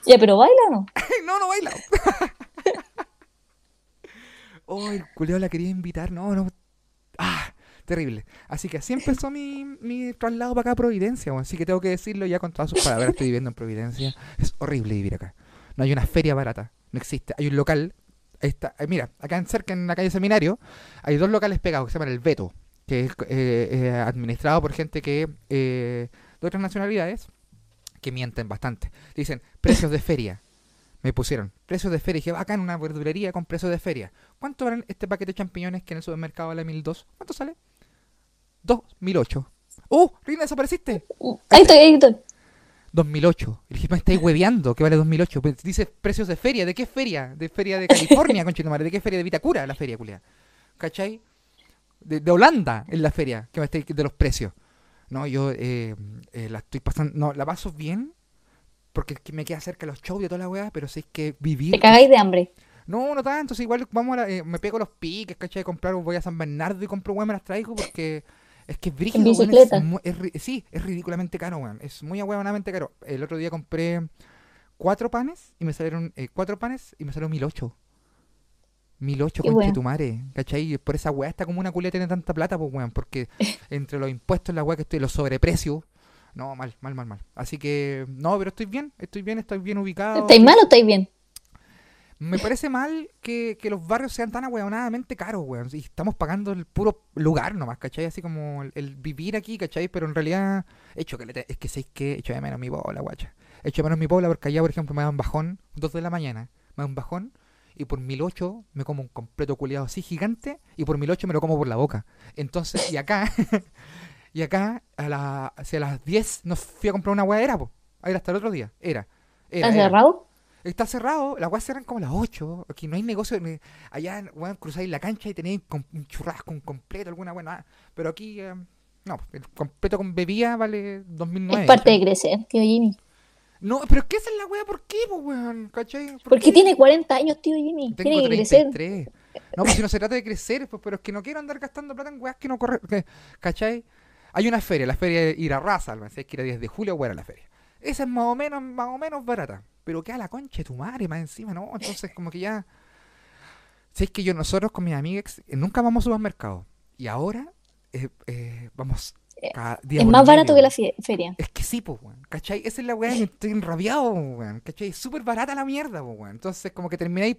Ya, pero baila o no? no, no baila. oh, el culiao la quería invitar. No, no. Ah, terrible. Así que así empezó mi, mi traslado para acá a Providencia. Así que tengo que decirlo ya con todas sus palabras. Estoy viviendo en Providencia. Es horrible vivir acá. No hay una feria barata. No existe. Hay un local. Está. eh, mira, acá en cerca, en la calle Seminario, hay dos locales pegados que se llaman El Veto. Que es eh, eh, administrado por gente que eh, de otras nacionalidades que mienten bastante. Dicen precios de feria. me pusieron precios de feria. Y dije, acá en una verdulería con precios de feria. ¿Cuánto valen este paquete de champiñones que en el supermercado vale 1002? ¿Cuánto sale? 2008. ¡Uh! Rina, desapareciste. Ahí estoy, ahí estoy. 2008. Y dije, me estáis hueveando, que vale 2008. Pues dice precios de feria. ¿De qué feria? De feria de California, conchetumare. ¿De qué feria? De Vitacura, la feria, culia. ¿Cachai? De, de Holanda en la feria, que me estáis de los precios. No, yo eh, eh, la estoy pasando. No, la paso bien. Porque es que me queda cerca los shows y toda la weá. Pero si es que vivir. Te cagáis de hambre. No, no tanto. si igual vamos a la- eh, me pego los piques, ¿cachai? Comprar, voy a San Bernardo y compro weón, me las traigo porque es que es brígido, weón, es bicicleta. es ri- sí, es ridículamente caro, weón. Es muy ahueonadamente caro. El otro día compré cuatro panes y me salieron eh, cuatro panes y me salieron mil ocho. Mil ocho, Qué conche weón. tu madre, ¿cachai? Por esa weá está como una culia tiene tanta plata, pues weón, porque entre los impuestos, la weá que estoy, los sobreprecios, no, mal, mal, mal, mal. Así que, no, pero estoy bien, estoy bien, estoy bien ubicado. ¿Estáis mal o estáis bien? Me parece mal que, que los barrios sean tan ahueonadamente caros, weón. Y estamos pagando el puro lugar nomás, ¿cachai? Así como el, el vivir aquí, ¿cachai? Pero en realidad, hecho que le te- es que sé que echo de menos mi bola, guacha. Echo de menos mi bola porque allá, por ejemplo, me da un bajón, dos de la mañana, me da un bajón, y por 1008 me como un completo culiado así gigante, y por 1008 me lo como por la boca. Entonces, y acá, y acá, a, la, hacia las 10 nos fui a comprar una hueá, era, po. Ahí hasta el otro día, era. era, ¿Está era. cerrado? Está cerrado, las weas cierran como a las 8. Aquí no hay negocio. Allá, weón, cruzáis la cancha y tenéis un churrasco, un completo, alguna buena. Pero aquí, eh, no, el completo con bebida vale 2009. Es parte de crecer, tío Jimmy. No, pero es que esa es la wea, ¿por qué, po, weón? ¿Cachai? ¿Por Porque qué? tiene 40 años, tío Jimmy. Tengo Tiene que crecer. 33. No, pues si no se trata de crecer, pues, pero es que no quiero andar gastando plata en weas que no corren. que- ¿Cachai? Hay una feria, la feria de ir a raza, algo así, hay que ir a 10 de julio, weón, a la feria. Esa es más o menos, más o menos barata. Pero queda la concha de tu madre más encima, ¿no? Entonces, como que ya. ¿Sabes que yo, nosotros con mis amigas, nunca vamos a supermercado? Y ahora eh, eh, vamos cada día Es más barato que la feria. Es que sí, pues, weón. ¿Cachai? Esa es la weá que estoy enrabiado, weón. ¿Cachai? Es súper barata la mierda, pues, weón. Entonces, como que termináis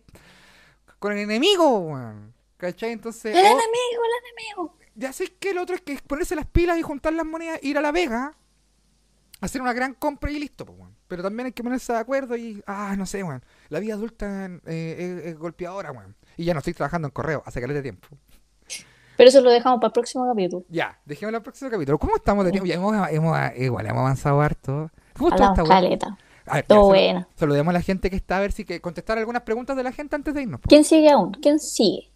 con el enemigo, weón. ¿Cachai? Entonces, El oh, enemigo, el enemigo. ya sé que el otro es que ponerse las pilas y juntar las monedas, ir a la Vega, hacer una gran compra y listo, pues, weón. Pero también hay que ponerse de acuerdo y, ah, no sé, weón. La vida adulta eh, es, es golpeadora, weón. Y ya no estoy trabajando en correo, hace caleta de tiempo. Pero eso lo dejamos para el próximo capítulo. Ya, dejemos el próximo capítulo. ¿Cómo estamos tiempo? Ya hemos, hemos- igual hemos avanzado harto. ¿Cómo está esta caleta. A ver, Todo bueno. Saludemos a la gente que está a ver si que contestar algunas preguntas de la gente antes de irnos. ¿Quién sigue aún? ¿Quién sigue?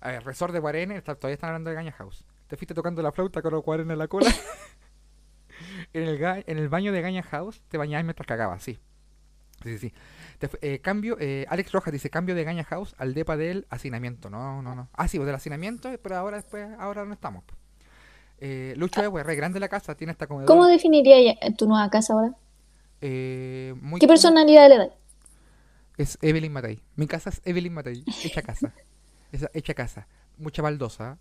A ver, Resort de Guarene, está- todavía están hablando de Gaña House. Te fuiste tocando la flauta con los Guarene en la cola. en, el ga- en el baño de Gaña House te bañabas mientras cagabas, sí. Sí, sí. eh, cambio, eh, Alex Rojas dice cambio de Gaña House al depa del hacinamiento. No, no, no. Ah, sí, pues del hacinamiento, pero ahora después, ahora no estamos. po. Eh, Lucho Ewe, re grande la casa, tiene esta comedor. ¿Cómo definiría tu nueva casa ahora? eh, muy ¿Qué personalidad le das? Es Evelyn Matei. Mi casa es Evelyn Matei. Hecha casa. Esa, hecha casa. Mucha baldosa.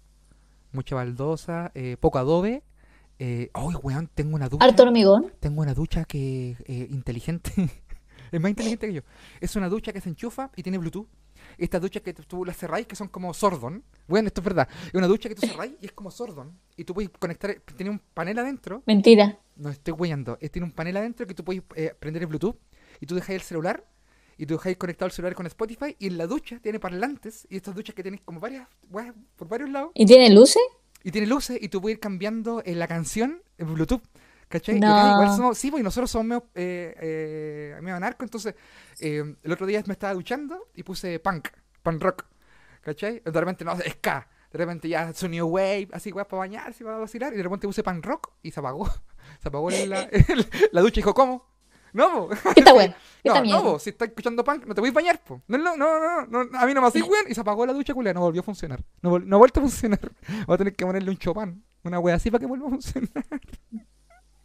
Mucha baldosa. eh, poco adobe. Eh, ¡Ay, weón! Tengo una ducha. Harto hormigón. Tengo una ducha que eh, inteligente. es más inteligente que yo. Es una ducha que se enchufa y tiene Bluetooth. Estas duchas que tú las cerráis que son como Sordon. Bueno, esto es verdad. Es una ducha que tú cerráis y es como Sordon. Y tú puedes conectar. Tiene un panel adentro. Mentira. No estoy huellando. Eh, Tiene un panel adentro que tú puedes eh, prender el Bluetooth y tú dejáis el celular y tú dejáis conectado el celular con Spotify y en la ducha tiene parlantes y estas duchas que tienes como varias por varios lados ¿Y tiene luces? y tiene luces y tú puedes ir cambiando eh, la canción en Bluetooth. ¿Cachai? Y No. acá igual somos- sí, pues y nosotros somos medio, eh, eh, medio narco, entonces eh, el otro día me estaba duchando y puse punk, punk rock, ¿cachai? De repente no, ska, de repente ya sonido wave, así weas para bañarse, para vacilar, y de repente puse punk rock y se apagó, se apagó la, la ducha y dijo, ¿cómo? No, po. ¿Qué está bueno? ¿Qué No, no, po, si estás escuchando punk, no te voy a bañar, po. No, no, no, no, no, a mí no me hacía weón y se apagó la ducha, culia, no volvió a funcionar. No, no ha vuelto a funcionar. Voy a tener que ponerle un chopán, una wea así para que vuelva a funcionar.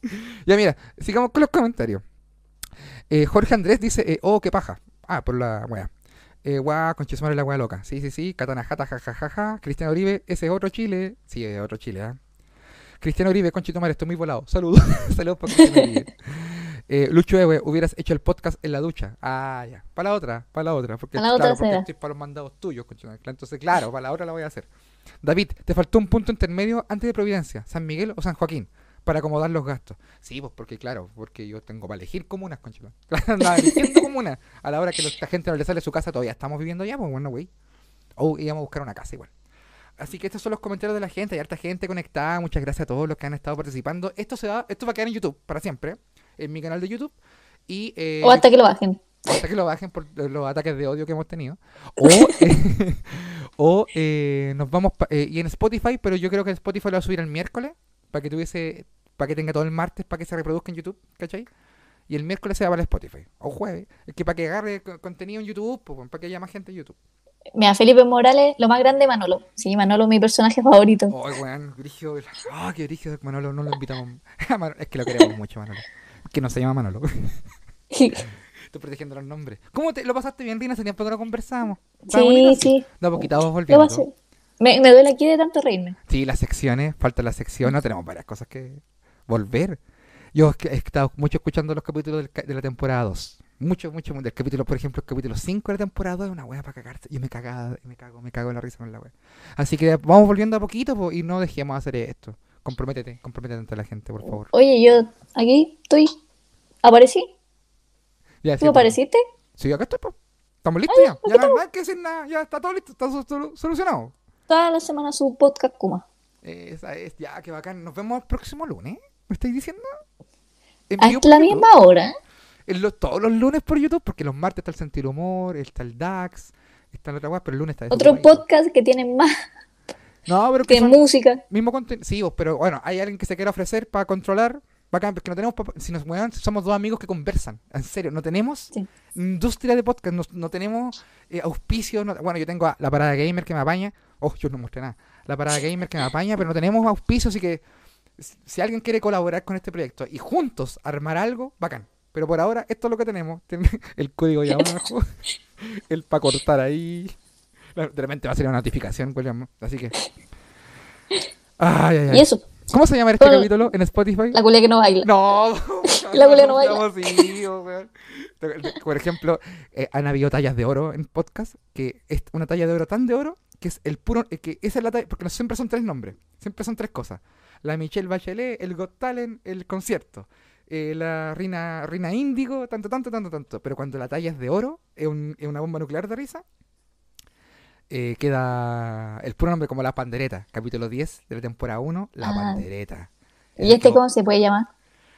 ya mira, sigamos con los comentarios. Eh, Jorge Andrés dice, eh, oh, qué paja. Ah, por la wea. Eh, guau, conchismar la wea loca. Sí, sí, sí. Katana Jata, jajajaja. Cristiano Uribe, ese es otro Chile. Sí, es otro Chile, ¿ah? Cristiano Uribe, conchitumare, estoy muy volado. Saludos. Saludos para Cristiano Uribe. Eh, Lucho Ewe, hubieras hecho el podcast en la ducha. Ah, ya. Para la otra, para la otra. Porque, la otra claro, porque será. estoy para los mandados tuyos. Entonces, claro, para la otra la voy a hacer. David, te faltó un punto intermedio antes de Providencia. ¿San Miguel o San Joaquín? Para acomodar los gastos. Sí, pues porque claro, porque yo tengo para elegir comunas, conchito. Andaba eligiendo comunas. A la hora que la gente no le sale su casa, todavía estamos viviendo ya, pues bueno, güey. O íbamos a buscar una casa igual. Así que estos son los comentarios de la gente. Hay harta gente conectada. Muchas gracias a todos los que han estado participando. Esto se va, esto va a quedar en YouTube para siempre. En mi canal de YouTube. Y, eh, O hasta que lo bajen. hasta que lo bajen por los ataques de odio que hemos tenido. O, eh, o eh, nos vamos eh, y en Spotify, pero yo creo que Spotify lo va a subir el miércoles para que tuviese para que tenga todo el martes para que se reproduzca en YouTube, ¿cachai? Y el miércoles se va para el Spotify. O jueves. Es que para que agarre co- contenido en YouTube, pues, para que haya más gente en YouTube. Mira, Felipe Morales, lo más grande, Manolo. Sí, Manolo es mi personaje favorito. Oh, weón, Grigio. Ah, qué Grigio. Manolo, no lo invitamos. Es que lo queremos mucho, Manolo. Que no se llama Manolo. Estoy protegiendo los nombres. ¿Cómo te lo pasaste bien, Rina? Hace tiempo que no conversábamos. ¿Estaba Sí, bonito? sí. De a poquito Lo volviendo. me duele aquí de tanto reírme. Sí, las secciones, falta la sección, no tenemos varias cosas que volver. Yo he estado mucho escuchando los capítulos del de la temporada 2. Mucho, mucho, del capítulo, por ejemplo, el capítulo 5 de la temporada 2 es una wea para cagarse. Yo me cagaba, me cago, me cago en la risa con la wea. Así que vamos volviendo a poquito po, y no dejemos hacer esto. Comprométete, comprométete ante la gente, por favor. Oye, yo aquí estoy. ¿Aparecí? Ya, ¿Tú sí, po. apareciste? Sí, acá estoy, po. Estamos listos ya. Ya no, no hay que decir nada, ya está todo listo, está solu- solu- solucionado. Toda la semana su podcast Kuma. Esa es, ya, qué bacán. Nos vemos el próximo lunes. ¿Me estáis diciendo? En A vivo la YouTube. misma hora. En los- todos los lunes por YouTube, porque los martes está el Sentir Humor, está el DAX, está la otra weá, pero el lunes está Otro podcast que tiene más No, pero que música. mismo contenido. Sí, pero bueno, hay alguien que se quiera ofrecer para controlar. Bacán, porque no tenemos. Si nos muevan, somos dos amigos que conversan. En serio, no tenemos Sí. industria de podcast, no, no tenemos eh, auspicio. no- bueno, yo tengo a la parada gamer que me apaña. Oh, yo no mostré nada. La parada gamer que me apaña, pero no tenemos auspicio, así que si alguien quiere colaborar con este proyecto y juntos armar algo, bacán. Pero por ahora, esto es lo que tenemos. El código ahí abajo, el para cortar ahí. De repente va a salir una notificación, William. Así que. Ay, ay, ay. Y eso, ¿Cómo se llama este Todo- capítulo en Spotify? la culia que no baila. No, La abuela no baila. weón. Por ejemplo, eh, han habido tallas de oro en podcast, que es una talla de oro tan de oro que es el puro, eh, que esa es la talla, porque no siempre son tres nombres, siempre son tres cosas. La Michelle Bachelet, el Got Talent, el concierto. Eh, la Rina, Rina Índigo, tanto, tanto, tanto, tanto. Pero cuando la talla es de oro, es, un- es una bomba nuclear de risa, eh, queda el puro nombre como La Pandereta, capítulo 10 de la temporada 1, La Ah. Pandereta. ¿Y este cómo se puede llamar?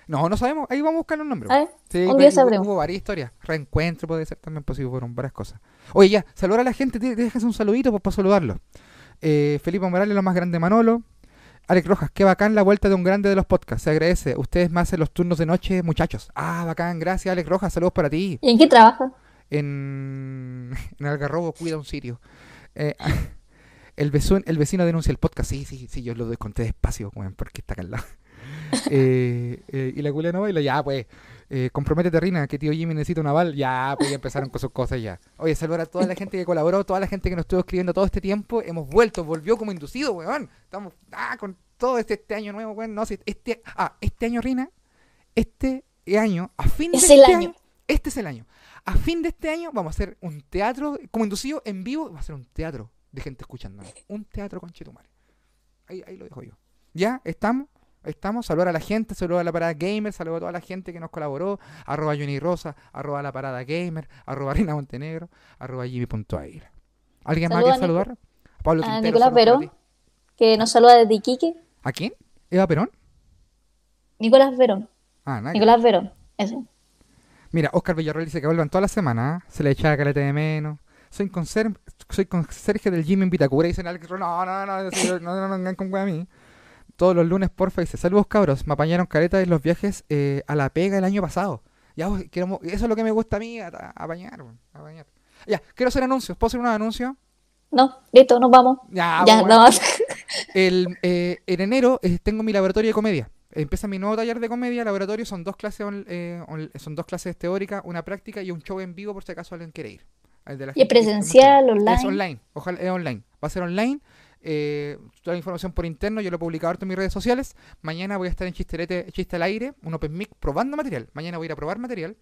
no, no sabemos. Ahí vamos a buscar los nombres. Ver, Sí, un hubo- día sabremos. Hubo varias historias. Reencuentro puede ser también posible. Fueron varias cosas. Oye, ya, saludar a la gente. Déjase un saludito pues, para saludarlo. Eh, Felipe Morales, lo más grande Manolo. Alex Rojas, qué bacán la vuelta de un grande de los podcasts. Se agradece. Ustedes más en los turnos de noche, muchachos. Ah, bacán. Gracias, Alex Rojas. Saludos para ti. ¿Y en qué trabaja? En, en Algarrobo cuida un sirio. Eh, el, vecino, el vecino denuncia el podcast. Sí, sí, sí, yo lo conté despacio, porque está acá al lado. Eh, eh, y la culia no baila, ya, pues. Eh, comprométete, Rina, que tío Jimmy necesita un aval. Ya, pues ya empezaron con sus cosas ya. Oye, saludar a toda la gente que colaboró, toda la gente que nos estuvo escribiendo todo este tiempo. Hemos vuelto, volvió como inducido, weón. Estamos ah, con todo este, este año nuevo, weón. No, si este, ah, este año, Rina, este año, a fin de Es este el año. año. Este es el año. A fin de este año vamos a hacer un teatro, como inducido, en vivo, va a ser un teatro de gente escuchándonos. Un teatro con Chetumare. Ahí, ahí lo dejo yo. ¿Ya? ¿Estamos? Estamos, saludar a la gente, saludar a la parada gamer, saludar a toda la gente que nos colaboró, arroba Johnny Rosa, arroba la parada gamer, arroba Rina Montenegro, arroba Jimmy.air. ¿Alguien más quiere saludar? A Pablo a Quintero, Nicolás saludos Verón. Que nos saluda desde Iquique. ¿A quién? ¿Eva Perón? Nicolás Verón. Ah, nadie. Nicolás Verón. Eso. Mira, Oscar Villarroel dice que vuelvan toda la semana, ¿ah? se le echaba caleta de menos. Soy conserje, soy conserje del gym en Vitacura y dicen Alex, no, no, no, no, no, no, no, no, no, con wea a mí. Todos los lunes, porfa, dice, saludos cabros, me apañaron caleta en los viajes eh, a la pega el año pasado. Ya, queremos- eso es lo que me gusta a mí, a- apañar. Ya, quiero hacer anuncios, ¿puedo hacer un anuncio? No, listo, nos vamos. Ya, ya, nada más. el, eh, en enero eh, tengo mi laboratorio de comedia. Empieza mi nuevo taller de comedia. Laboratorio son dos clases, on- on- son dos clases teóricas, una práctica y un show en vivo por si acaso alguien quiere ir. El de la ¿Y es gente presencial, Es online? online, ojalá es online. Va a ser online. Eh, toda la información por interno, yo lo he publicado en mis redes sociales. Mañana voy a estar en Chisterete, Chiste al Aire, un Open Mic, probando material. Mañana voy a ir a probar material.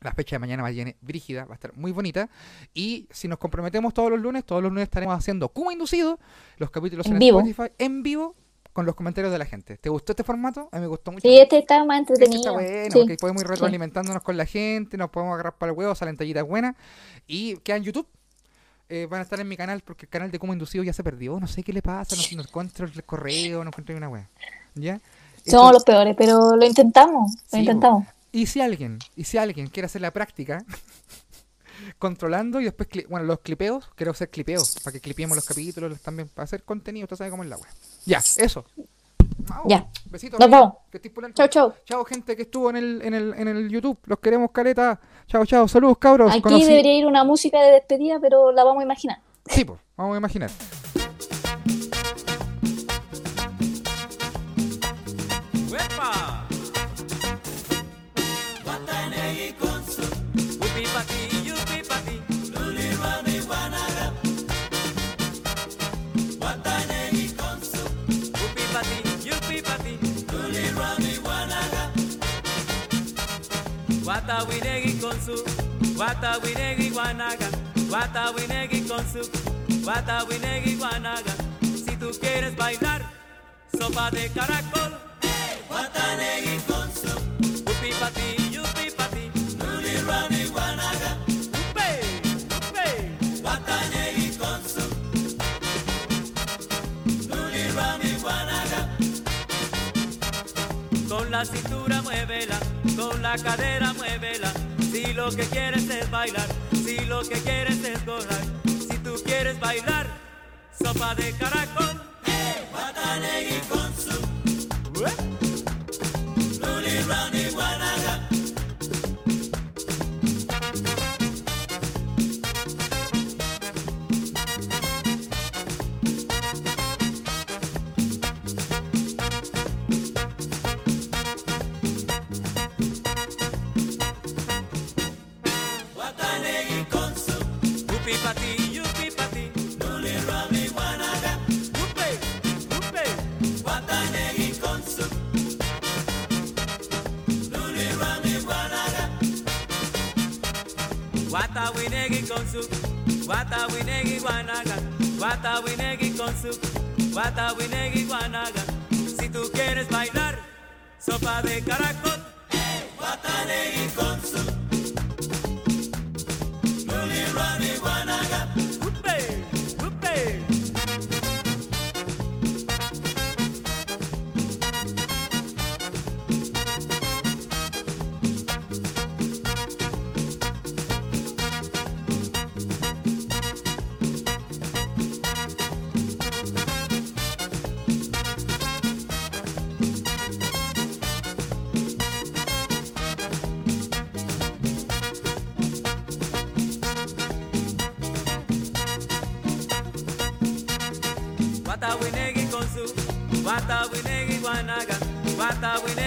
La fecha de mañana va a llenar brígida, va a estar muy bonita. Y si nos comprometemos todos los lunes, todos los lunes estaremos haciendo como inducido los capítulos En en, vivo. Spotify en vivo con los comentarios de la gente. ¿Te gustó este formato? A mí me gustó mucho. Sí, este está más Este entretenido. está bueno, Sí. porque podemos ir retroalimentándonos con la gente, nos podemos agarrar para el huevo, salen tallitas buenas. Y queda en YouTube. Eh, van a estar en mi canal porque el canal de Como Inducido ya se perdió. No sé qué le pasa, no, no encuentro el correo, no encuentro ni una wea. ¿Ya? Somos los peores, pero lo intentamos, lo Sí, intentamos. Y si alguien, y si alguien quiere hacer la práctica, controlando y después, bueno, los clipeos, quiero hacer clipeos, para que clipeemos los capítulos también, para hacer contenido, usted sabe cómo es la wea. Ya, eso. Ya. Besitos. Nos vamos. Chau, chau. Chao, gente que estuvo en el, en el, en el YouTube. Los queremos, caleta. Chao, chao. Saludos, cabros. Aquí Conocí- debería ir una música de despedida, pero la vamos a imaginar. Sí, pues, vamos a imaginar. ¡Uepa! Wata winegi konsu, wata winegi wanaga, wata winegi konsu, wata winegi wanaga. Si tú quieres bailar, sopa de caracol. Upi pati, yupi pati. Upe, upe. Con la cintura muévela, con la cadera muévela. Si lo que quieres es bailar, si lo que quieres es gozar, si tú quieres bailar, sopa de caracol. Ué. Upi pati, yupi pati. Upe, Wata winegi konsu, wata winegi wanaga, wata winegi konsu, wata winegi wanaga. Si tú quieres bailar, sopa de caracol. Upe,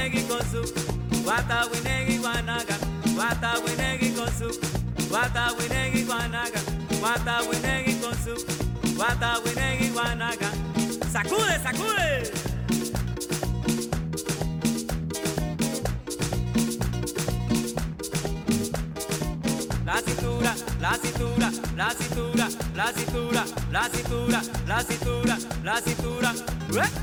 winegi konsu, wata winegi wanaga, wata winegi konsu, wata winegi wanaga, wata winegi konsu, wata winegi wanaga. Sacude, sacude. La cintura, la cintura, la cintura, la cintura, la cintura, la cintura, la cintura.